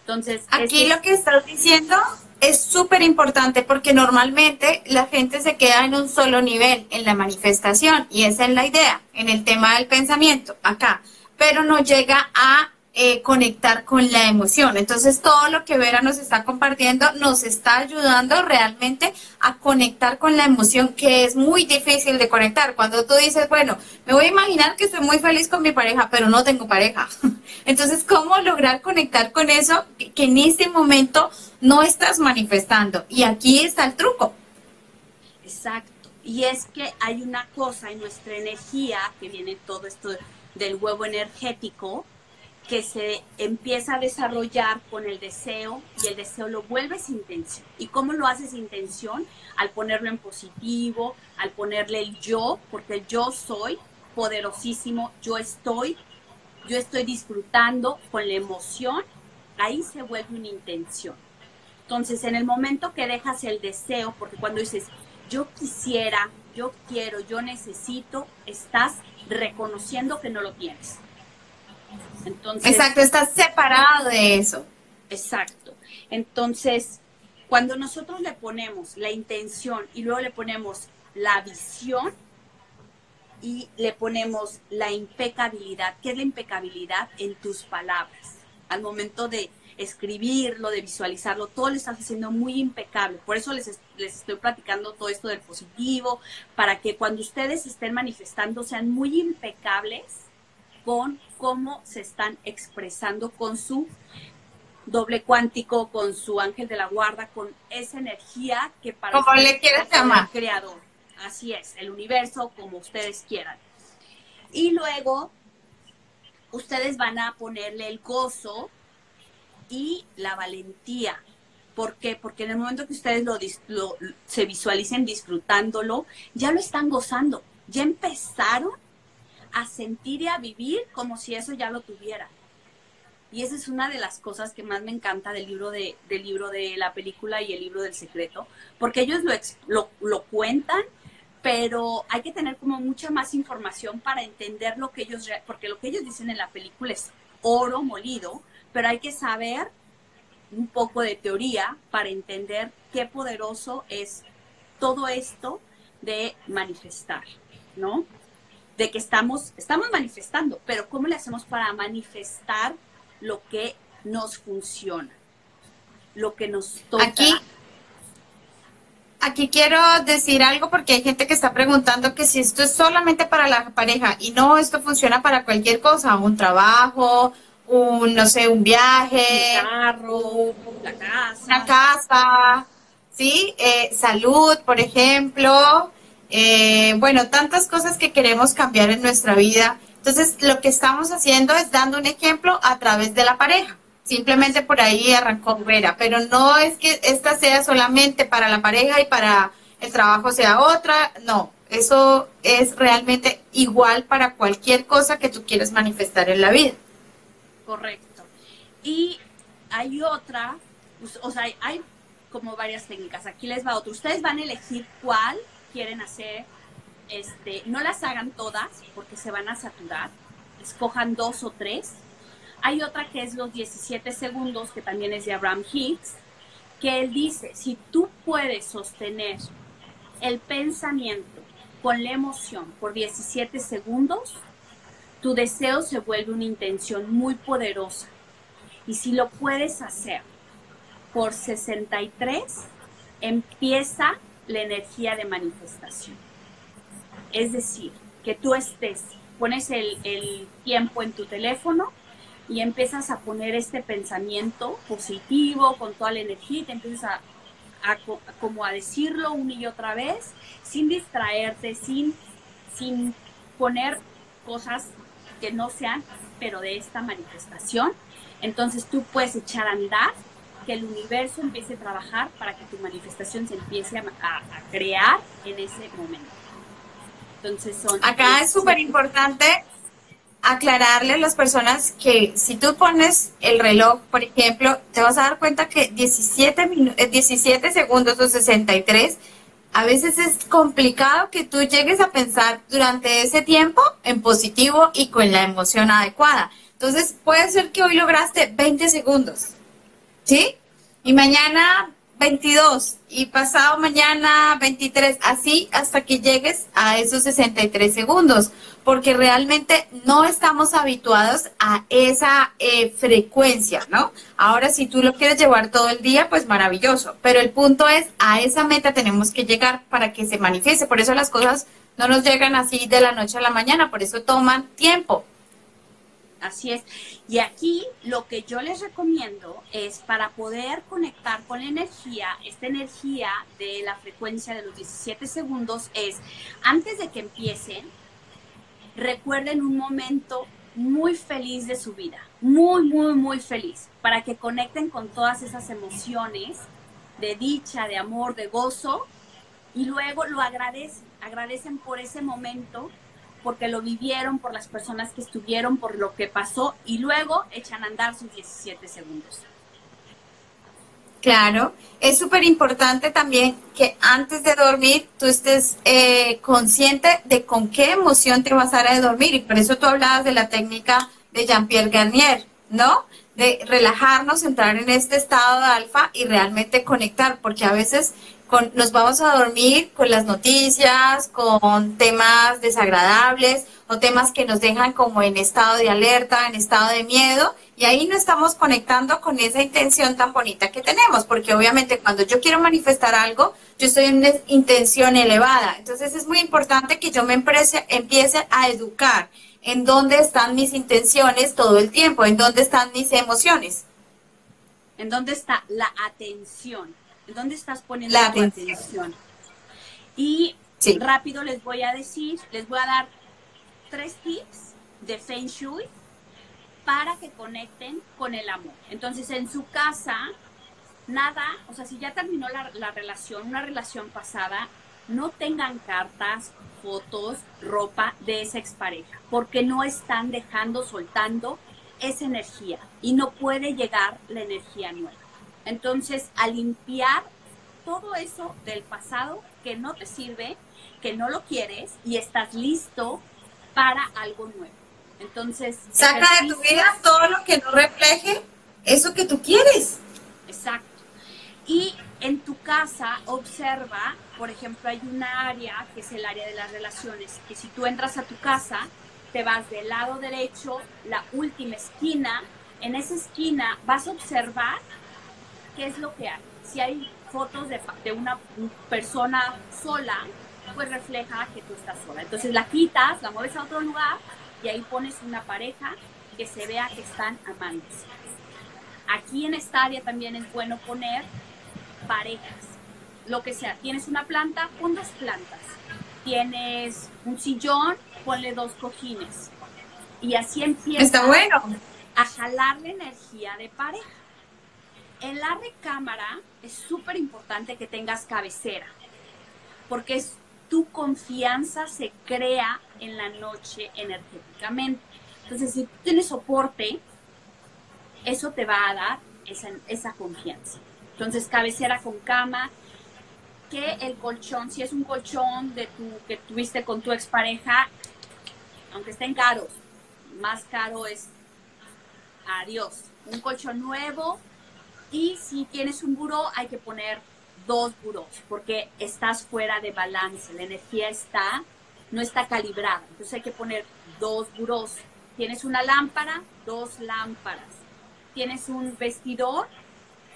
Entonces, aquí lo que estás diciendo es súper importante porque normalmente la gente se queda en un solo nivel en la manifestación y esa es la idea en el tema del pensamiento acá pero no llega a eh, conectar con la emoción. Entonces, todo lo que Vera nos está compartiendo nos está ayudando realmente a conectar con la emoción que es muy difícil de conectar. Cuando tú dices, bueno, me voy a imaginar que estoy muy feliz con mi pareja, pero no tengo pareja. (laughs) Entonces, ¿cómo lograr conectar con eso que en este momento no estás manifestando? Y aquí está el truco. Exacto. Y es que hay una cosa en nuestra energía que viene todo esto del huevo energético que se empieza a desarrollar con el deseo y el deseo lo vuelves intención. ¿Y cómo lo haces intención? Al ponerlo en positivo, al ponerle el yo, porque el yo soy poderosísimo, yo estoy, yo estoy disfrutando con la emoción, ahí se vuelve una intención. Entonces, en el momento que dejas el deseo, porque cuando dices, yo quisiera, yo quiero, yo necesito, estás reconociendo que no lo tienes. Entonces, exacto, estás separado de eso. Exacto. Entonces, cuando nosotros le ponemos la intención y luego le ponemos la visión y le ponemos la impecabilidad, ¿qué es la impecabilidad en tus palabras? Al momento de escribirlo, de visualizarlo, todo lo estás haciendo muy impecable. Por eso les, les estoy platicando todo esto del positivo, para que cuando ustedes estén manifestando sean muy impecables con cómo se están expresando con su doble cuántico, con su ángel de la guarda, con esa energía que para como le quieres llamar creador. Así es, el universo como ustedes quieran. Y luego ustedes van a ponerle el gozo y la valentía. ¿Por qué? Porque en el momento que ustedes lo, se visualicen disfrutándolo, ya lo están gozando, ya empezaron a sentir y a vivir como si eso ya lo tuviera. Y esa es una de las cosas que más me encanta del libro de, del libro de la película y el libro del secreto, porque ellos lo, lo, lo cuentan, pero hay que tener como mucha más información para entender lo que ellos, porque lo que ellos dicen en la película es oro molido, pero hay que saber un poco de teoría para entender qué poderoso es todo esto de manifestar, ¿no? De que estamos, estamos manifestando, pero ¿cómo le hacemos para manifestar lo que nos funciona? Lo que nos toca. Aquí, aquí quiero decir algo porque hay gente que está preguntando que si esto es solamente para la pareja y no, esto funciona para cualquier cosa, un trabajo, un, no sé, un viaje, un carro, la casa. una casa, ¿sí? Eh, salud, por ejemplo. Eh, bueno, tantas cosas que queremos cambiar en nuestra vida. Entonces, lo que estamos haciendo es dando un ejemplo a través de la pareja. Simplemente por ahí arrancó Vera, pero no es que esta sea solamente para la pareja y para el trabajo sea otra, no. Eso es realmente igual para cualquier cosa que tú quieras manifestar en la vida. Correcto. Y hay otra, o sea, hay como varias técnicas. Aquí les va otro. Ustedes van a elegir cuál quieren hacer. Este, no las hagan todas porque se van a saturar. Escojan dos o tres. Hay otra que es los 17 segundos, que también es de Abraham Hicks, que él dice, si tú puedes sostener el pensamiento con la emoción por 17 segundos, tu deseo se vuelve una intención muy poderosa. Y si lo puedes hacer por 63, empieza la energía de manifestación. Es decir, que tú estés, pones el, tiempo en tu teléfono y empiezas a poner este pensamiento positivo con toda la energía y te empiezas a, como a decirlo una y otra vez sin distraerte, sin, sin poner cosas que no sean, pero de esta manifestación. Entonces tú puedes echar a andar, que el universo empiece a trabajar para que tu manifestación se empiece a, a crear en ese momento. Entonces son... Acá es súper importante aclararle a las personas que si tú pones el reloj, por ejemplo, te vas a dar cuenta que 17, 17 eh, segundos o 63, a veces es complicado que tú llegues a pensar durante ese tiempo en positivo y con la emoción adecuada. Entonces, puede ser que hoy lograste 20 segundos, ¿sí? Y mañana 22 y pasado mañana 23, así hasta que llegues a esos 63 segundos, porque realmente no estamos habituados a esa eh, frecuencia, ¿no? Ahora, si tú lo quieres llevar todo el día, pues maravilloso, pero el punto es, a esa meta tenemos que llegar para que se manifieste, por eso las cosas no nos llegan así de la noche a la mañana, por eso toman tiempo. Así es. Y aquí lo que yo les recomiendo es para poder conectar con la energía, esta energía de la frecuencia de los 17 segundos es, antes de que empiecen, recuerden un momento muy feliz de su vida, muy, muy, muy feliz, para que conecten con todas esas emociones de dicha, de amor, de gozo, y luego lo agradecen, agradecen por ese momento porque lo vivieron, por las personas que estuvieron, por lo que pasó y luego echan a andar sus 17 segundos. Claro, es súper importante también que antes de dormir tú estés eh, consciente de con qué emoción te vas a dar a dormir y por eso tú hablabas de la técnica de Jean-Pierre Garnier, ¿no? De relajarnos, entrar en este estado de alfa y realmente conectar, porque a veces nos vamos a dormir con las noticias, con temas desagradables o temas que nos dejan como en estado de alerta, en estado de miedo, y ahí no estamos conectando con esa intención tan bonita que tenemos, porque obviamente cuando yo quiero manifestar algo, yo estoy en una intención elevada. Entonces es muy importante que yo me empiece a educar en dónde están mis intenciones todo el tiempo, en dónde están mis emociones. En dónde está la atención ¿Dónde estás poniendo la atención? Y rápido les voy a decir, les voy a dar tres tips de Feng Shui para que conecten con el amor. Entonces, en su casa, nada, o sea, si ya terminó la, la relación, una relación pasada, no tengan cartas, fotos, ropa de esa expareja, porque no están dejando, soltando esa energía y no puede llegar la energía nueva. Entonces, a limpiar todo eso del pasado que no te sirve, que no lo quieres y estás listo para algo nuevo. Entonces, saca de tu vida todo lo que no refleje eso que tú quieres. Exacto. Y en tu casa observa, por ejemplo, hay una área que es el área de las relaciones, que si tú entras a tu casa, te vas del lado derecho, la última esquina, en esa esquina vas a observar ¿qué es lo que hay? Si hay fotos de, de una persona sola, pues refleja que tú estás sola. Entonces la quitas, la mueves a otro lugar y ahí pones una pareja que se vea que están amantes. Aquí en esta área también es bueno poner parejas, lo que sea. Tienes una planta, pon dos plantas. Tienes un sillón, ponle dos cojines. Y así empieza Está bueno. a jalar la energía de pareja. En la recámara es súper importante que tengas cabecera, porque es tu confianza se crea en la noche energéticamente. Entonces, si tú tienes soporte, eso te va a dar esa, confianza. Entonces, cabecera con cama, que el colchón, si es un colchón de que tuviste con tu expareja, aunque estén caros, más caro es adiós. Un colchón nuevo y si tienes un buró hay que poner dos burós porque estás fuera de balance, la energía está, no está calibrada, entonces hay que poner dos burós. Tienes una lámpara, dos lámparas. Tienes un vestidor,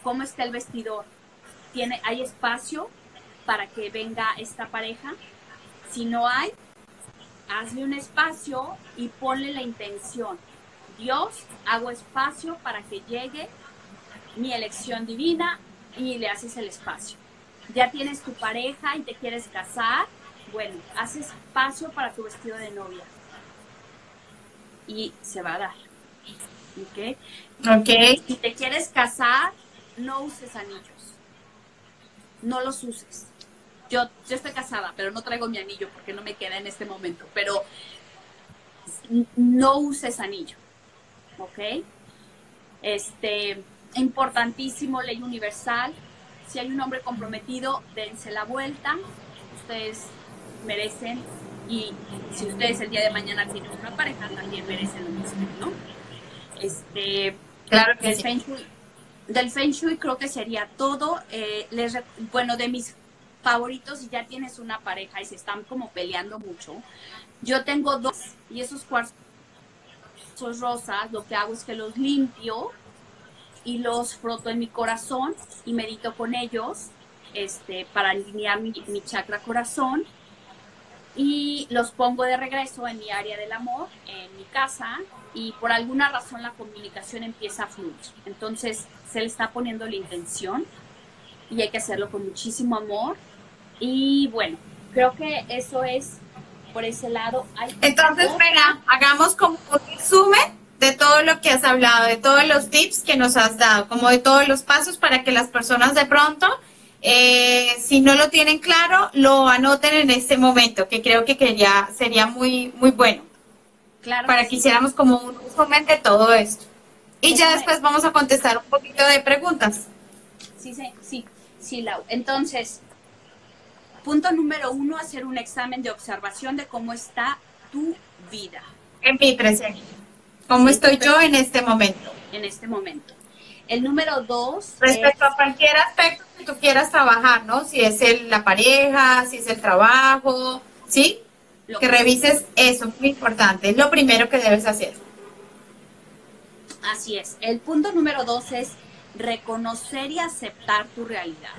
¿cómo está el vestidor? ¿Tiene, ¿Hay espacio para que venga esta pareja? Si no hay, hazle un espacio y ponle la intención. Dios, hago espacio para que llegue mi elección divina y le haces el espacio. Ya tienes tu pareja y te quieres casar, bueno, haces espacio para tu vestido de novia. Y se va a dar. ¿Ok? Ok. Si te quieres casar, no uses anillos. No los uses. Yo, yo estoy casada, pero no traigo mi anillo porque no me queda en este momento. Pero no uses anillo. ¿Ok? Este, importantísimo, ley universal. Si hay un hombre comprometido, dense la vuelta. Ustedes merecen y si ustedes el día de mañana tienen una pareja, también merecen lo mismo, ¿no? Este, Claro que del sí. Feng Shui, del Feng Shui creo que sería todo. Eh, les, bueno, de mis favoritos, si ya tienes una pareja y se están como peleando mucho, yo tengo dos y esos cuarzos rosas, lo que hago es que los limpio y los froto en mi corazón y medito con ellos este, para alinear mi, mi chakra corazón y los pongo de regreso en mi área del amor, en mi casa, y por alguna razón la comunicación empieza a fluir. Entonces se le está poniendo la intención y hay que hacerlo con muchísimo amor. Y bueno, creo que eso es por ese lado. Hay Entonces, Vera, hagamos como un resumen de todo lo que has hablado, de todos los tips que nos has dado, como de todos los pasos para que las personas de pronto, eh, si no lo tienen claro, lo anoten en este momento, que creo que quería, sería muy, muy bueno, claro para que que sí. hiciéramos como un resumen de todo esto. Y ya después vamos a contestar un poquito de preguntas. Sí, sí, sí, sí, Lau. Entonces, punto número uno, hacer un examen de observación de cómo está tu vida En mi presente. ¿Cómo estoy yo en este momento? en este momento. El número dos Respecto es- a cualquier aspecto que tú quieras trabajar, ¿no? Si es el, la pareja, si es el trabajo, ¿sí? lo Que revises eso, muy importante. Es lo primero que debes hacer. Así es. El punto número dos es reconocer y aceptar tu realidad.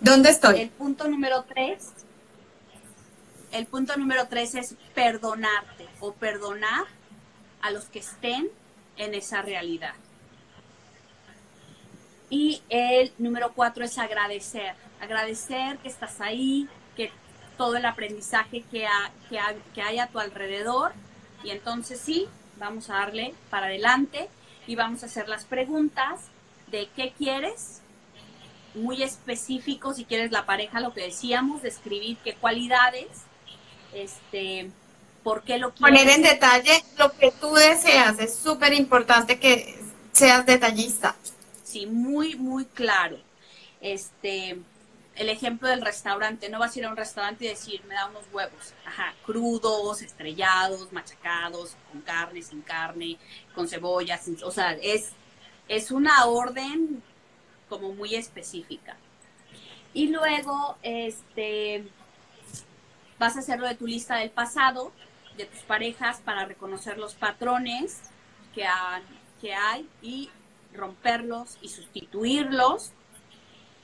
¿Dónde estoy? El punto número tres, el punto número tres es perdonarte o perdonar a los que estén en esa realidad. Y el número cuatro es agradecer, agradecer que estás ahí, que todo el aprendizaje que, ha- que, ha- que hay a tu alrededor. Y entonces sí, vamos a darle para adelante y vamos a hacer las preguntas de qué quieres, muy específico, si quieres la pareja, lo que decíamos, describir qué cualidades, este, por qué lo quieres. Poner en detalle lo que tú deseas. Es súper importante que seas detallista. Sí, muy, muy claro. Este, el ejemplo del restaurante, no vas a ir a un restaurante y decir, me da unos huevos, ajá, crudos, estrellados, machacados, con carne, sin carne, con cebolla, sin- o sea, es, es una orden como muy específica. Y luego, este, vas a hacerlo de tu lista del pasado, de tus parejas, para reconocer los patrones que, han- que hay y romperlos y sustituirlos,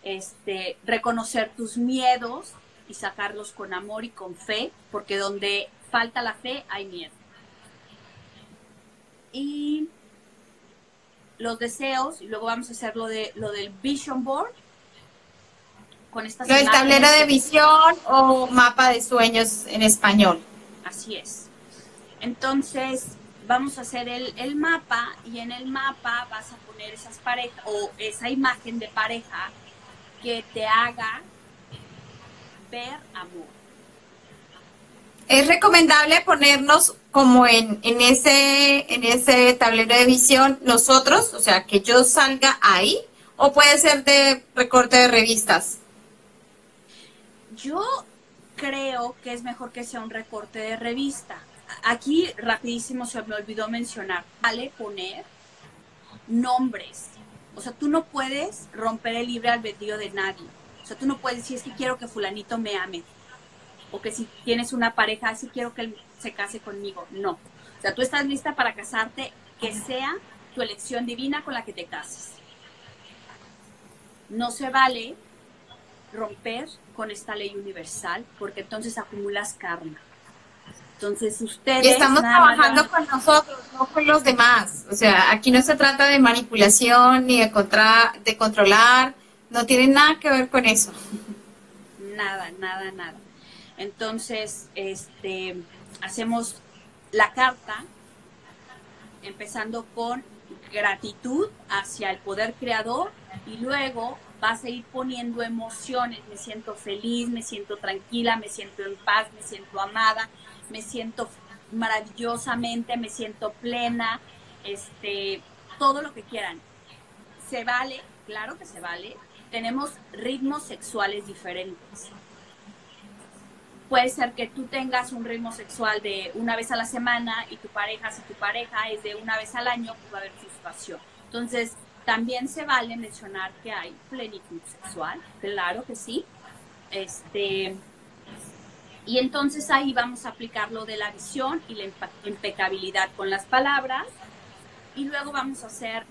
este, reconocer tus miedos y sacarlos con amor y con fe, porque donde falta la fe hay miedo. Y los deseos, y luego vamos a hacer lo, de, lo del vision board, con estas imágenes tablero de visión o mapa de sueños en español. Así es. Entonces, vamos a hacer el, el mapa y en el mapa vas a poner esas parejas o esa imagen de pareja que te haga ver amor. Es recomendable ponernos como en, en, ese, en ese tablero de visión nosotros, o sea, que yo salga ahí, o puede ser de recorte de revistas. Yo creo que es mejor que sea un recorte de revista. Aquí rapidísimo se me olvidó mencionar, vale poner nombres. O sea, tú no puedes romper el libre albedrío de nadie. O sea, tú no puedes decir, es que quiero que fulanito me ame. O que si tienes una pareja, así quiero que él se case conmigo. No. O sea, tú estás lista para casarte, que sea tu elección divina con la que te cases. No se vale romper con esta ley universal porque entonces acumulas karma. Entonces ustedes... Y estamos trabajando con nosotros, no con los demás. O sea, aquí no se trata de manipulación ni de, contra, de controlar no tiene nada que ver con eso. Nada, nada, nada. Entonces, este, hacemos la carta empezando con gratitud hacia el poder creador y luego vas a ir poniendo emociones, me siento feliz, me siento tranquila, me siento en paz, me siento amada, me siento maravillosamente, me siento plena, este, todo lo que quieran. Se vale, claro que se vale, tenemos ritmos sexuales diferentes. Puede ser que tú tengas un ritmo sexual de una vez a la semana y tu pareja, si tu pareja es de una vez al año, pues va a haber frustración. Entonces, también se vale mencionar que hay plenitud sexual, claro que sí. Este, y entonces ahí vamos a aplicar lo de la visión y la impecabilidad con las palabras. Y luego vamos a hacer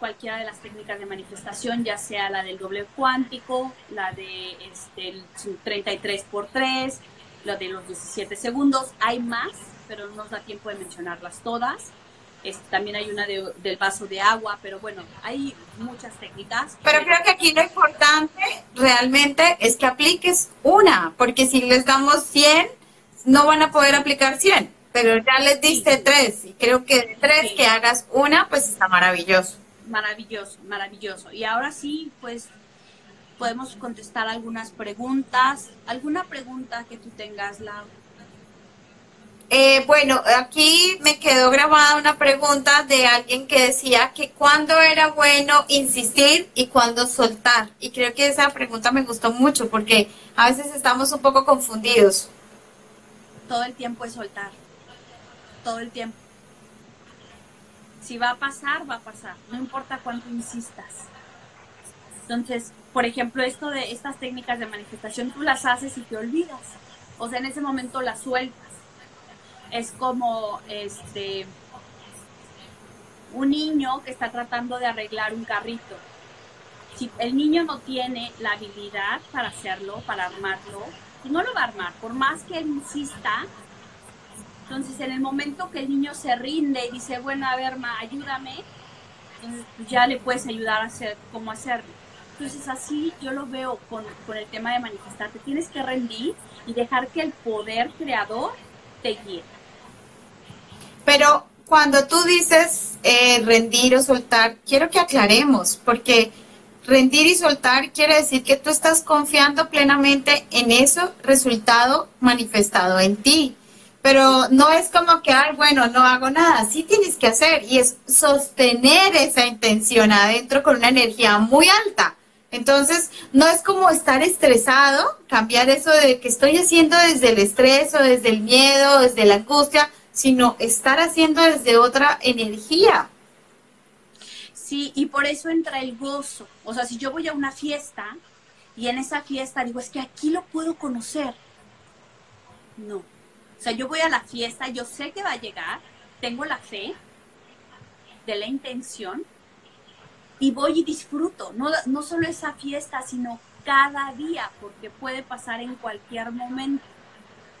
cualquiera de las técnicas de manifestación, ya sea la del doble cuántico, la de este, el 33 por 3, la de los 17 segundos. Hay más, pero no nos da tiempo de mencionarlas todas. También hay una del vaso de agua, pero bueno, hay muchas técnicas. Pero creo que aquí lo importante realmente es que apliques una, porque si les damos 100, no van a poder aplicar 100. Pero ya les diste tres y creo que de tres que hagas una, pues está maravilloso. Maravilloso, maravilloso. Y ahora sí, pues podemos contestar algunas preguntas. ¿Alguna pregunta que tú tengas, Lau? Eh, bueno, aquí me quedó grabada una pregunta de alguien que decía que cuándo era bueno insistir y cuándo soltar. Y creo que esa pregunta me gustó mucho porque a veces estamos un poco confundidos. Todo el tiempo es soltar. Todo el tiempo. Si va a pasar, va a pasar, no importa cuánto insistas. Entonces, por ejemplo, esto de estas técnicas de manifestación, tú las haces y te olvidas. O sea, en ese momento las sueltas. Es como este un niño que está tratando de arreglar un carrito. Si el niño no tiene la habilidad para hacerlo, para armarlo, pues no lo va a armar. Por más que él insista, entonces, en el momento que el niño se rinde y dice, bueno, a ver, ma, ayúdame, entonces pues, ya le puedes ayudar a hacer cómo hacerlo. Entonces, así yo lo veo con, el tema de manifestar. Te tienes que rendir y dejar que el poder creador te guíe. Pero cuando tú dices eh, rendir o soltar, quiero que aclaremos, porque rendir y soltar quiere decir que tú estás confiando plenamente en eso resultado manifestado en ti pero no es como que, ay, bueno, no hago nada, sí tienes que hacer y es sostener esa intención adentro con una energía muy alta. Entonces, no es como estar estresado, cambiar eso de que estoy haciendo desde el estrés o desde el miedo, desde la angustia, sino estar haciendo desde otra energía. Sí, y por eso entra el gozo. O sea, si yo voy a una fiesta y en esa fiesta digo, es que aquí lo puedo conocer. No, o sea, yo voy a la fiesta, yo sé que va a llegar, tengo la fe de la intención y voy y disfruto, no, no solo esa fiesta, sino cada día, porque puede pasar en cualquier momento.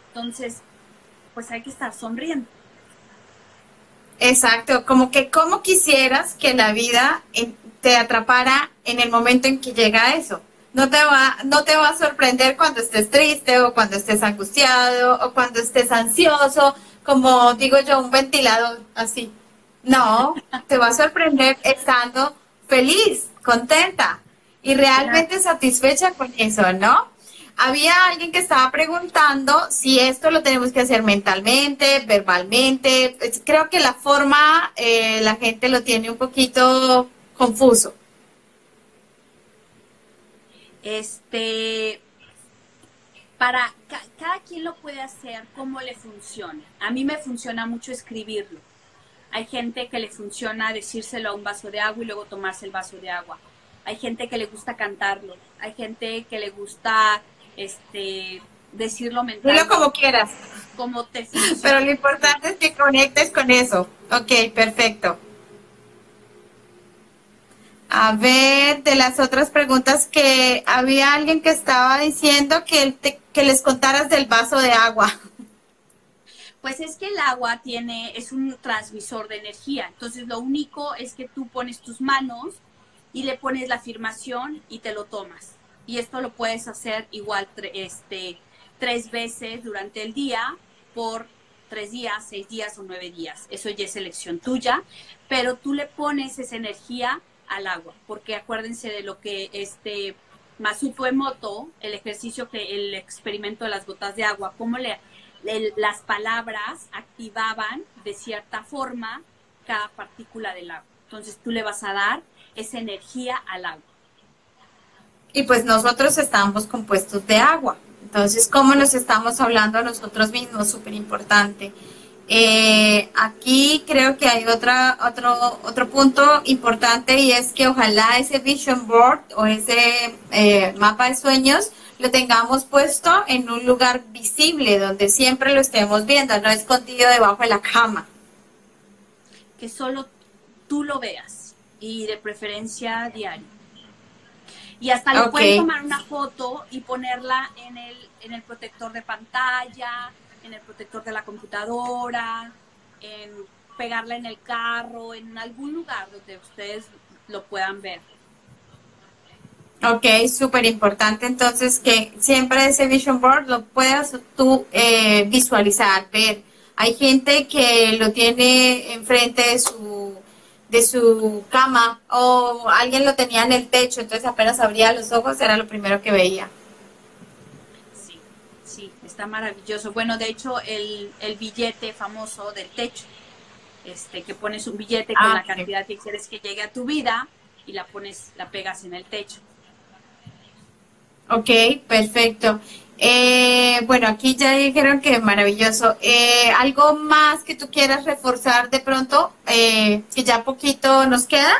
Entonces, pues hay que estar sonriendo. Exacto, como que como quisieras que la vida te atrapara en el momento en que llega eso no te va, no te va a sorprender cuando estés triste o cuando estés angustiado o cuando estés ansioso, como digo yo, un ventilador así. No, (laughs) te va a sorprender estando feliz, contenta y realmente satisfecha con eso, ¿no? Había alguien que estaba preguntando si esto lo tenemos que hacer mentalmente, verbalmente. Creo que la forma eh, la gente lo tiene un poquito confuso. Este, para cada quien lo puede hacer como le funciona. A mí me funciona mucho escribirlo. Hay gente que le funciona decírselo a un vaso de agua y luego tomarse el vaso de agua. Hay gente que le gusta cantarlo. Hay gente que le gusta este decirlo mentalmente. Dilo como quieras. Como te (laughs) Pero lo importante es que conectes con eso. Ok, perfecto. A ver, de las otras preguntas que había alguien que estaba diciendo que, que les contaras del vaso de agua. Pues es que el agua tiene, es un transmisor de energía. Entonces lo único es que tú pones tus manos y le pones la afirmación y te lo tomas. Y esto lo puedes hacer igual este, tres veces durante el día por tres días, seis días o nueve días. Eso ya es elección tuya, pero tú le pones esa energía al agua, porque acuérdense de lo que este Emoto, el ejercicio que el experimento de las gotas de agua, cómo le, las palabras activaban de cierta forma cada partícula del agua. Entonces tú le vas a dar esa energía al agua. Y pues nosotros estamos compuestos de agua. Entonces, ¿cómo nos estamos hablando a nosotros mismos? Súper importante. Eh, aquí creo que hay otra, otro, otro punto importante y es que ojalá ese vision board o ese eh, mapa de sueños lo tengamos puesto en un lugar visible donde siempre lo estemos viendo, no escondido debajo de la cama. Que solo tú lo veas y de preferencia diario. Y hasta le puedes tomar una foto y ponerla en el, en el protector de pantalla, en el protector de la computadora, en pegarla en el carro, en algún lugar donde ustedes lo puedan ver. Ok, súper importante entonces que siempre ese vision board lo puedas tú eh, visualizar, ver. Hay gente que lo tiene enfrente de su, de su cama o alguien lo tenía en el techo, entonces apenas abría los ojos era lo primero que veía está maravilloso. Bueno, de hecho, el, el billete famoso del techo, este, que pones un billete con ah, la cantidad que quieres que llegue a tu vida y la pones, la pegas en el techo. Ok, perfecto. Eh, bueno, aquí ya dijeron que maravilloso. Eh, ¿Algo más que tú quieras reforzar de pronto? Eh, que ya poquito nos queda.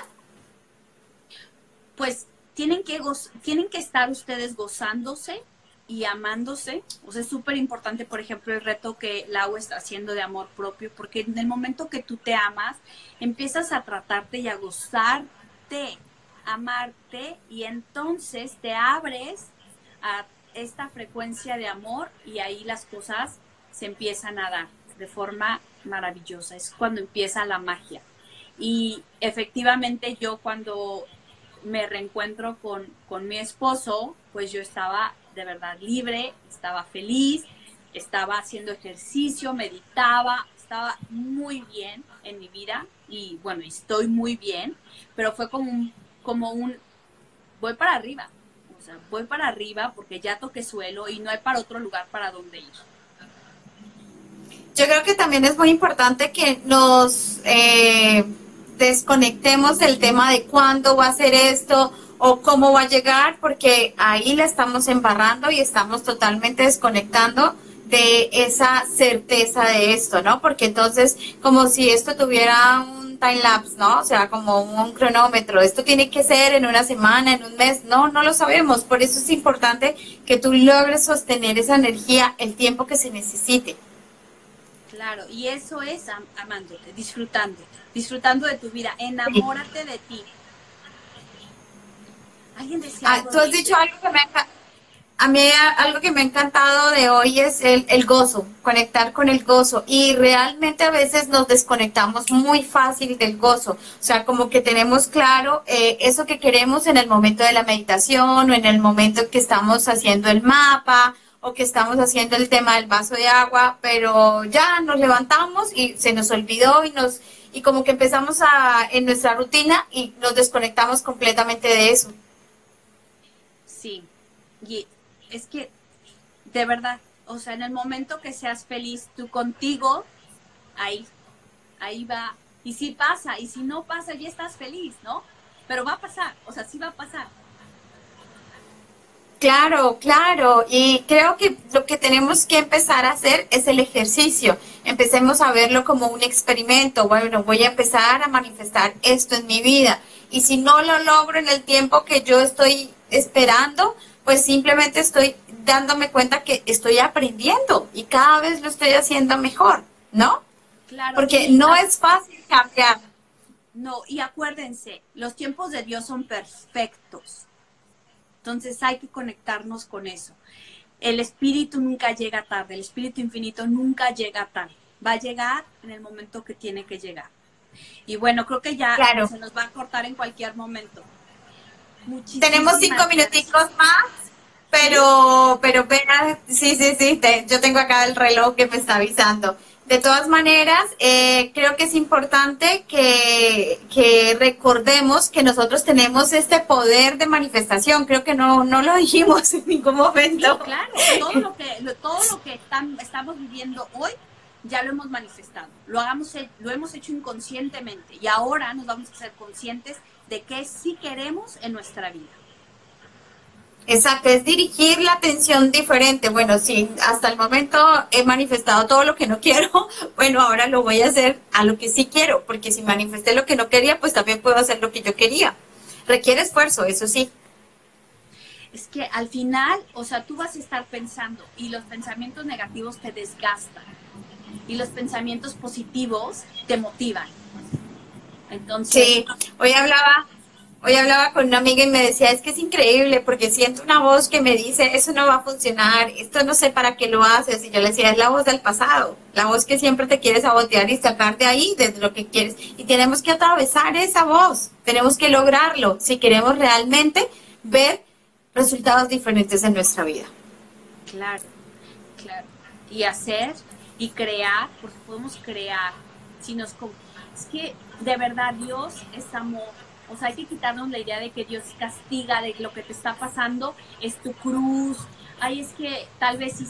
Pues tienen que, tienen que estar ustedes gozándose y amándose. O sea, es súper importante, por ejemplo, el reto que Lau está haciendo de amor propio, porque en el momento que tú te amas, empiezas a tratarte y a gozarte, amarte, y entonces te abres a esta frecuencia de amor y ahí las cosas se empiezan a dar de forma maravillosa. Es cuando empieza la magia. Y efectivamente yo cuando me reencuentro con, con mi esposo, pues yo estaba de verdad libre, estaba feliz, estaba haciendo ejercicio, meditaba, estaba muy bien en mi vida y bueno, estoy muy bien, pero fue como un, como un, voy para arriba, sea, voy para arriba porque ya toqué suelo y no hay para otro lugar para donde ir. Yo creo que también es muy importante que nos eh, desconectemos del tema de cuándo va a ser esto, o cómo va a llegar, porque ahí la estamos embarrando y estamos totalmente desconectando de esa certeza de esto, ¿no? Porque entonces, como si esto tuviera un time lapse, ¿no? O sea, como un cronómetro. Esto tiene que ser en una semana, en un mes. No, no lo sabemos. Por eso es importante que tú logres sostener esa energía el tiempo que se necesite. Claro, y eso es amándote, disfrutando, disfrutando de tu vida. Enamórate de ti Ah, tú has dicho algo que me ha, a mí algo que me ha encantado de hoy es el, gozo, conectar con el gozo. Y realmente a veces nos desconectamos muy fácil del gozo. O sea, como que tenemos claro eh, eso que queremos en el momento de la meditación o en el momento que estamos haciendo el mapa o que estamos haciendo el tema del vaso de agua, pero ya nos levantamos y se nos olvidó y nos y como que empezamos a en nuestra rutina y nos desconectamos completamente de eso. Sí, y es que de verdad. O sea, en el momento que seas feliz tú contigo, ahí, ahí va. Y si pasa, y si no pasa, ya estás feliz, ¿no? Pero va a pasar, o sea, sí va a pasar. Claro, claro. Y creo que lo que tenemos que empezar a hacer es el ejercicio. Empecemos a verlo como un experimento. Bueno, voy a empezar a manifestar esto en mi vida. Y si no lo logro en el tiempo que yo estoy esperando, pues simplemente estoy dándome cuenta que estoy aprendiendo y cada vez lo estoy haciendo mejor, ¿no? Claro. Porque no es fácil cambiar. No, y acuérdense, los tiempos de Dios son perfectos. Entonces hay que conectarnos con eso. El espíritu nunca llega tarde, el espíritu infinito nunca llega tarde. Va a llegar en el momento que tiene que llegar. Y bueno, creo que ya se nos va a cortar en cualquier momento. Tenemos cinco minuticos más, pero, pero, sí, sí, sí, yo tengo acá el reloj que me está avisando. De todas maneras, eh, creo que es importante que, que, recordemos que nosotros tenemos este poder de manifestación. Creo que no, no lo dijimos (laughs) en ningún momento. claro, todo lo que, todo lo que estamos viviendo hoy ya lo hemos manifestado. Lo, hagamos, lo hemos hecho inconscientemente y ahora nos vamos a ser conscientes de qué sí queremos en nuestra vida. Exacto, es dirigir la atención diferente. Bueno, sí, hasta el momento he manifestado todo lo que no (laughs) quiero, bueno, ahora lo voy a hacer a lo que sí quiero, porque si manifesté lo que no quería, pues también puedo hacer lo que yo quería. Requiere esfuerzo, eso sí. Es que al final, o sea, tú vas a estar pensando y los pensamientos negativos te desgastan y los pensamientos positivos te motivan. Entonces, sí, hoy hablaba Hoy hablaba con una amiga y me decía, es que es increíble porque siento una voz que me dice, eso no va a funcionar, esto no sé para qué lo haces. Y yo le decía, es la voz del pasado, la voz que siempre te quiere sabotear y sacar de ahí, de lo que quieres. Y tenemos que atravesar esa voz, tenemos que lograrlo si queremos realmente ver resultados diferentes en nuestra vida. Claro, claro. Y hacer y crear, porque podemos crear. Si nos, es que de verdad Dios es amor o sea, hay que quitarnos la idea de que Dios castiga, de lo que te está pasando es tu cruz. Ay, es que tal vez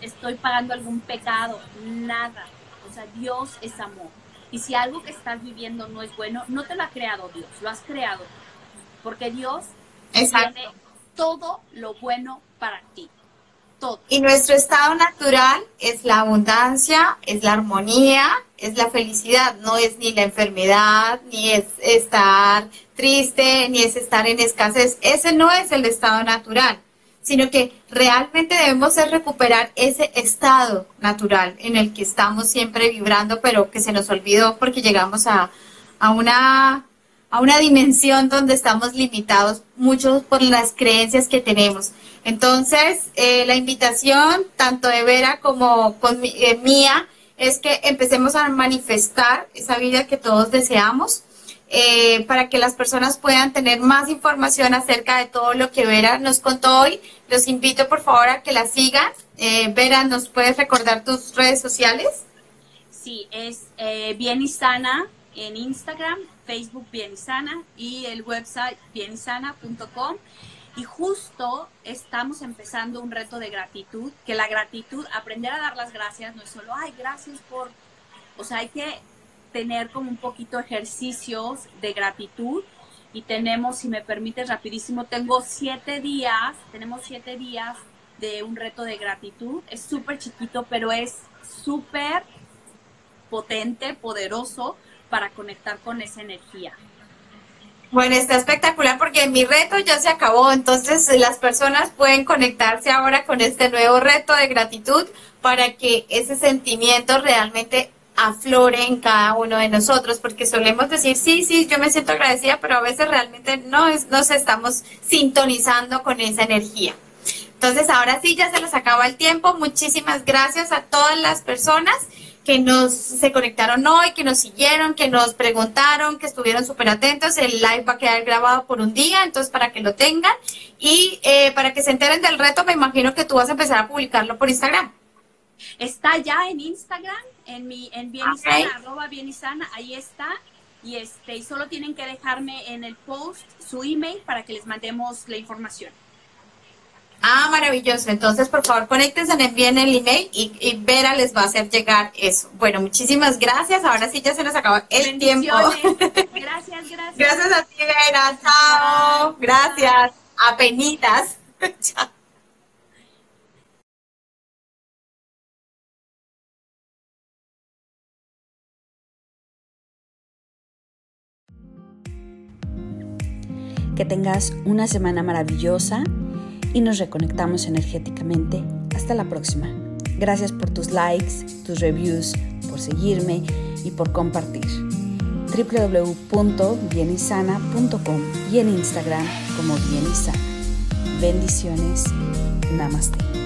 estoy pagando algún pecado. Nada. O sea, Dios es amor. Y si algo que estás viviendo no es bueno, no te lo ha creado Dios, lo has creado. Porque Dios tiene todo lo bueno para ti. Y nuestro estado natural es la abundancia, es la armonía, es la felicidad, no es ni la enfermedad, ni es estar triste, ni es estar en escasez. Ese no es el estado natural, sino que realmente debemos recuperar ese estado natural en el que estamos siempre vibrando, pero que se nos olvidó porque llegamos a, a una a una dimensión donde estamos limitados muchos por las creencias que tenemos. Entonces, eh, la invitación tanto de Vera como eh, mía es que empecemos a manifestar esa vida que todos deseamos. Eh, para que las personas puedan tener más información acerca de todo lo que Vera nos contó hoy. Los invito por favor a que la sigan. Vera, ¿nos puedes recordar tus redes sociales? Sí, es Bien y Sana en Instagram, Facebook Bien y Sana y el website bienisana.com. Y justo estamos empezando un reto de gratitud, que la gratitud, aprender a dar las gracias, no es solo, ay, gracias por, o sea, hay que tener como un poquito ejercicios de gratitud. Y tenemos, si me permites rapidísimo, tengo siete días, tenemos siete días de un reto de gratitud, es súper chiquito, pero es súper potente, poderoso para conectar con esa energía. Bueno, está espectacular porque mi reto ya se acabó, entonces las personas pueden conectarse ahora con este nuevo reto de gratitud para que ese sentimiento realmente aflore en cada uno de nosotros, porque solemos decir, sí, sí, yo me siento agradecida, pero a veces realmente no es, nos estamos sintonizando con esa energía. Entonces, ahora sí, ya se nos acaba el tiempo. Muchísimas gracias a todas las personas que nos se conectaron hoy, que nos siguieron, que nos preguntaron, que estuvieron súper atentos. El live va a quedar grabado por un día, entonces para que lo tengan. Y eh, para que se enteren del reto, me imagino que tú vas a empezar a publicarlo por Instagram. Está ya en Instagram, en mi, en Bienisana, arroba Bienisana, ahí está. Y este, y solo tienen que dejarme en el post su email para que les mandemos la información. Ah, maravilloso. Entonces, por favor, conéctense, envíen el email y, y, Vera les va a hacer llegar eso. Bueno, muchísimas gracias. Ahora sí ya se nos acaba el tiempo. (laughs) Gracias, gracias. Gracias a ti, Vera. Chao. Gracias. Apenitas. (laughs) Chao. Que tengas una semana maravillosa y nos reconectamos energéticamente. Hasta la próxima. Gracias por tus likes, tus reviews, por seguirme y por compartir. www.bienisana.com y en Instagram como Bienisana. Bendiciones. Namaste.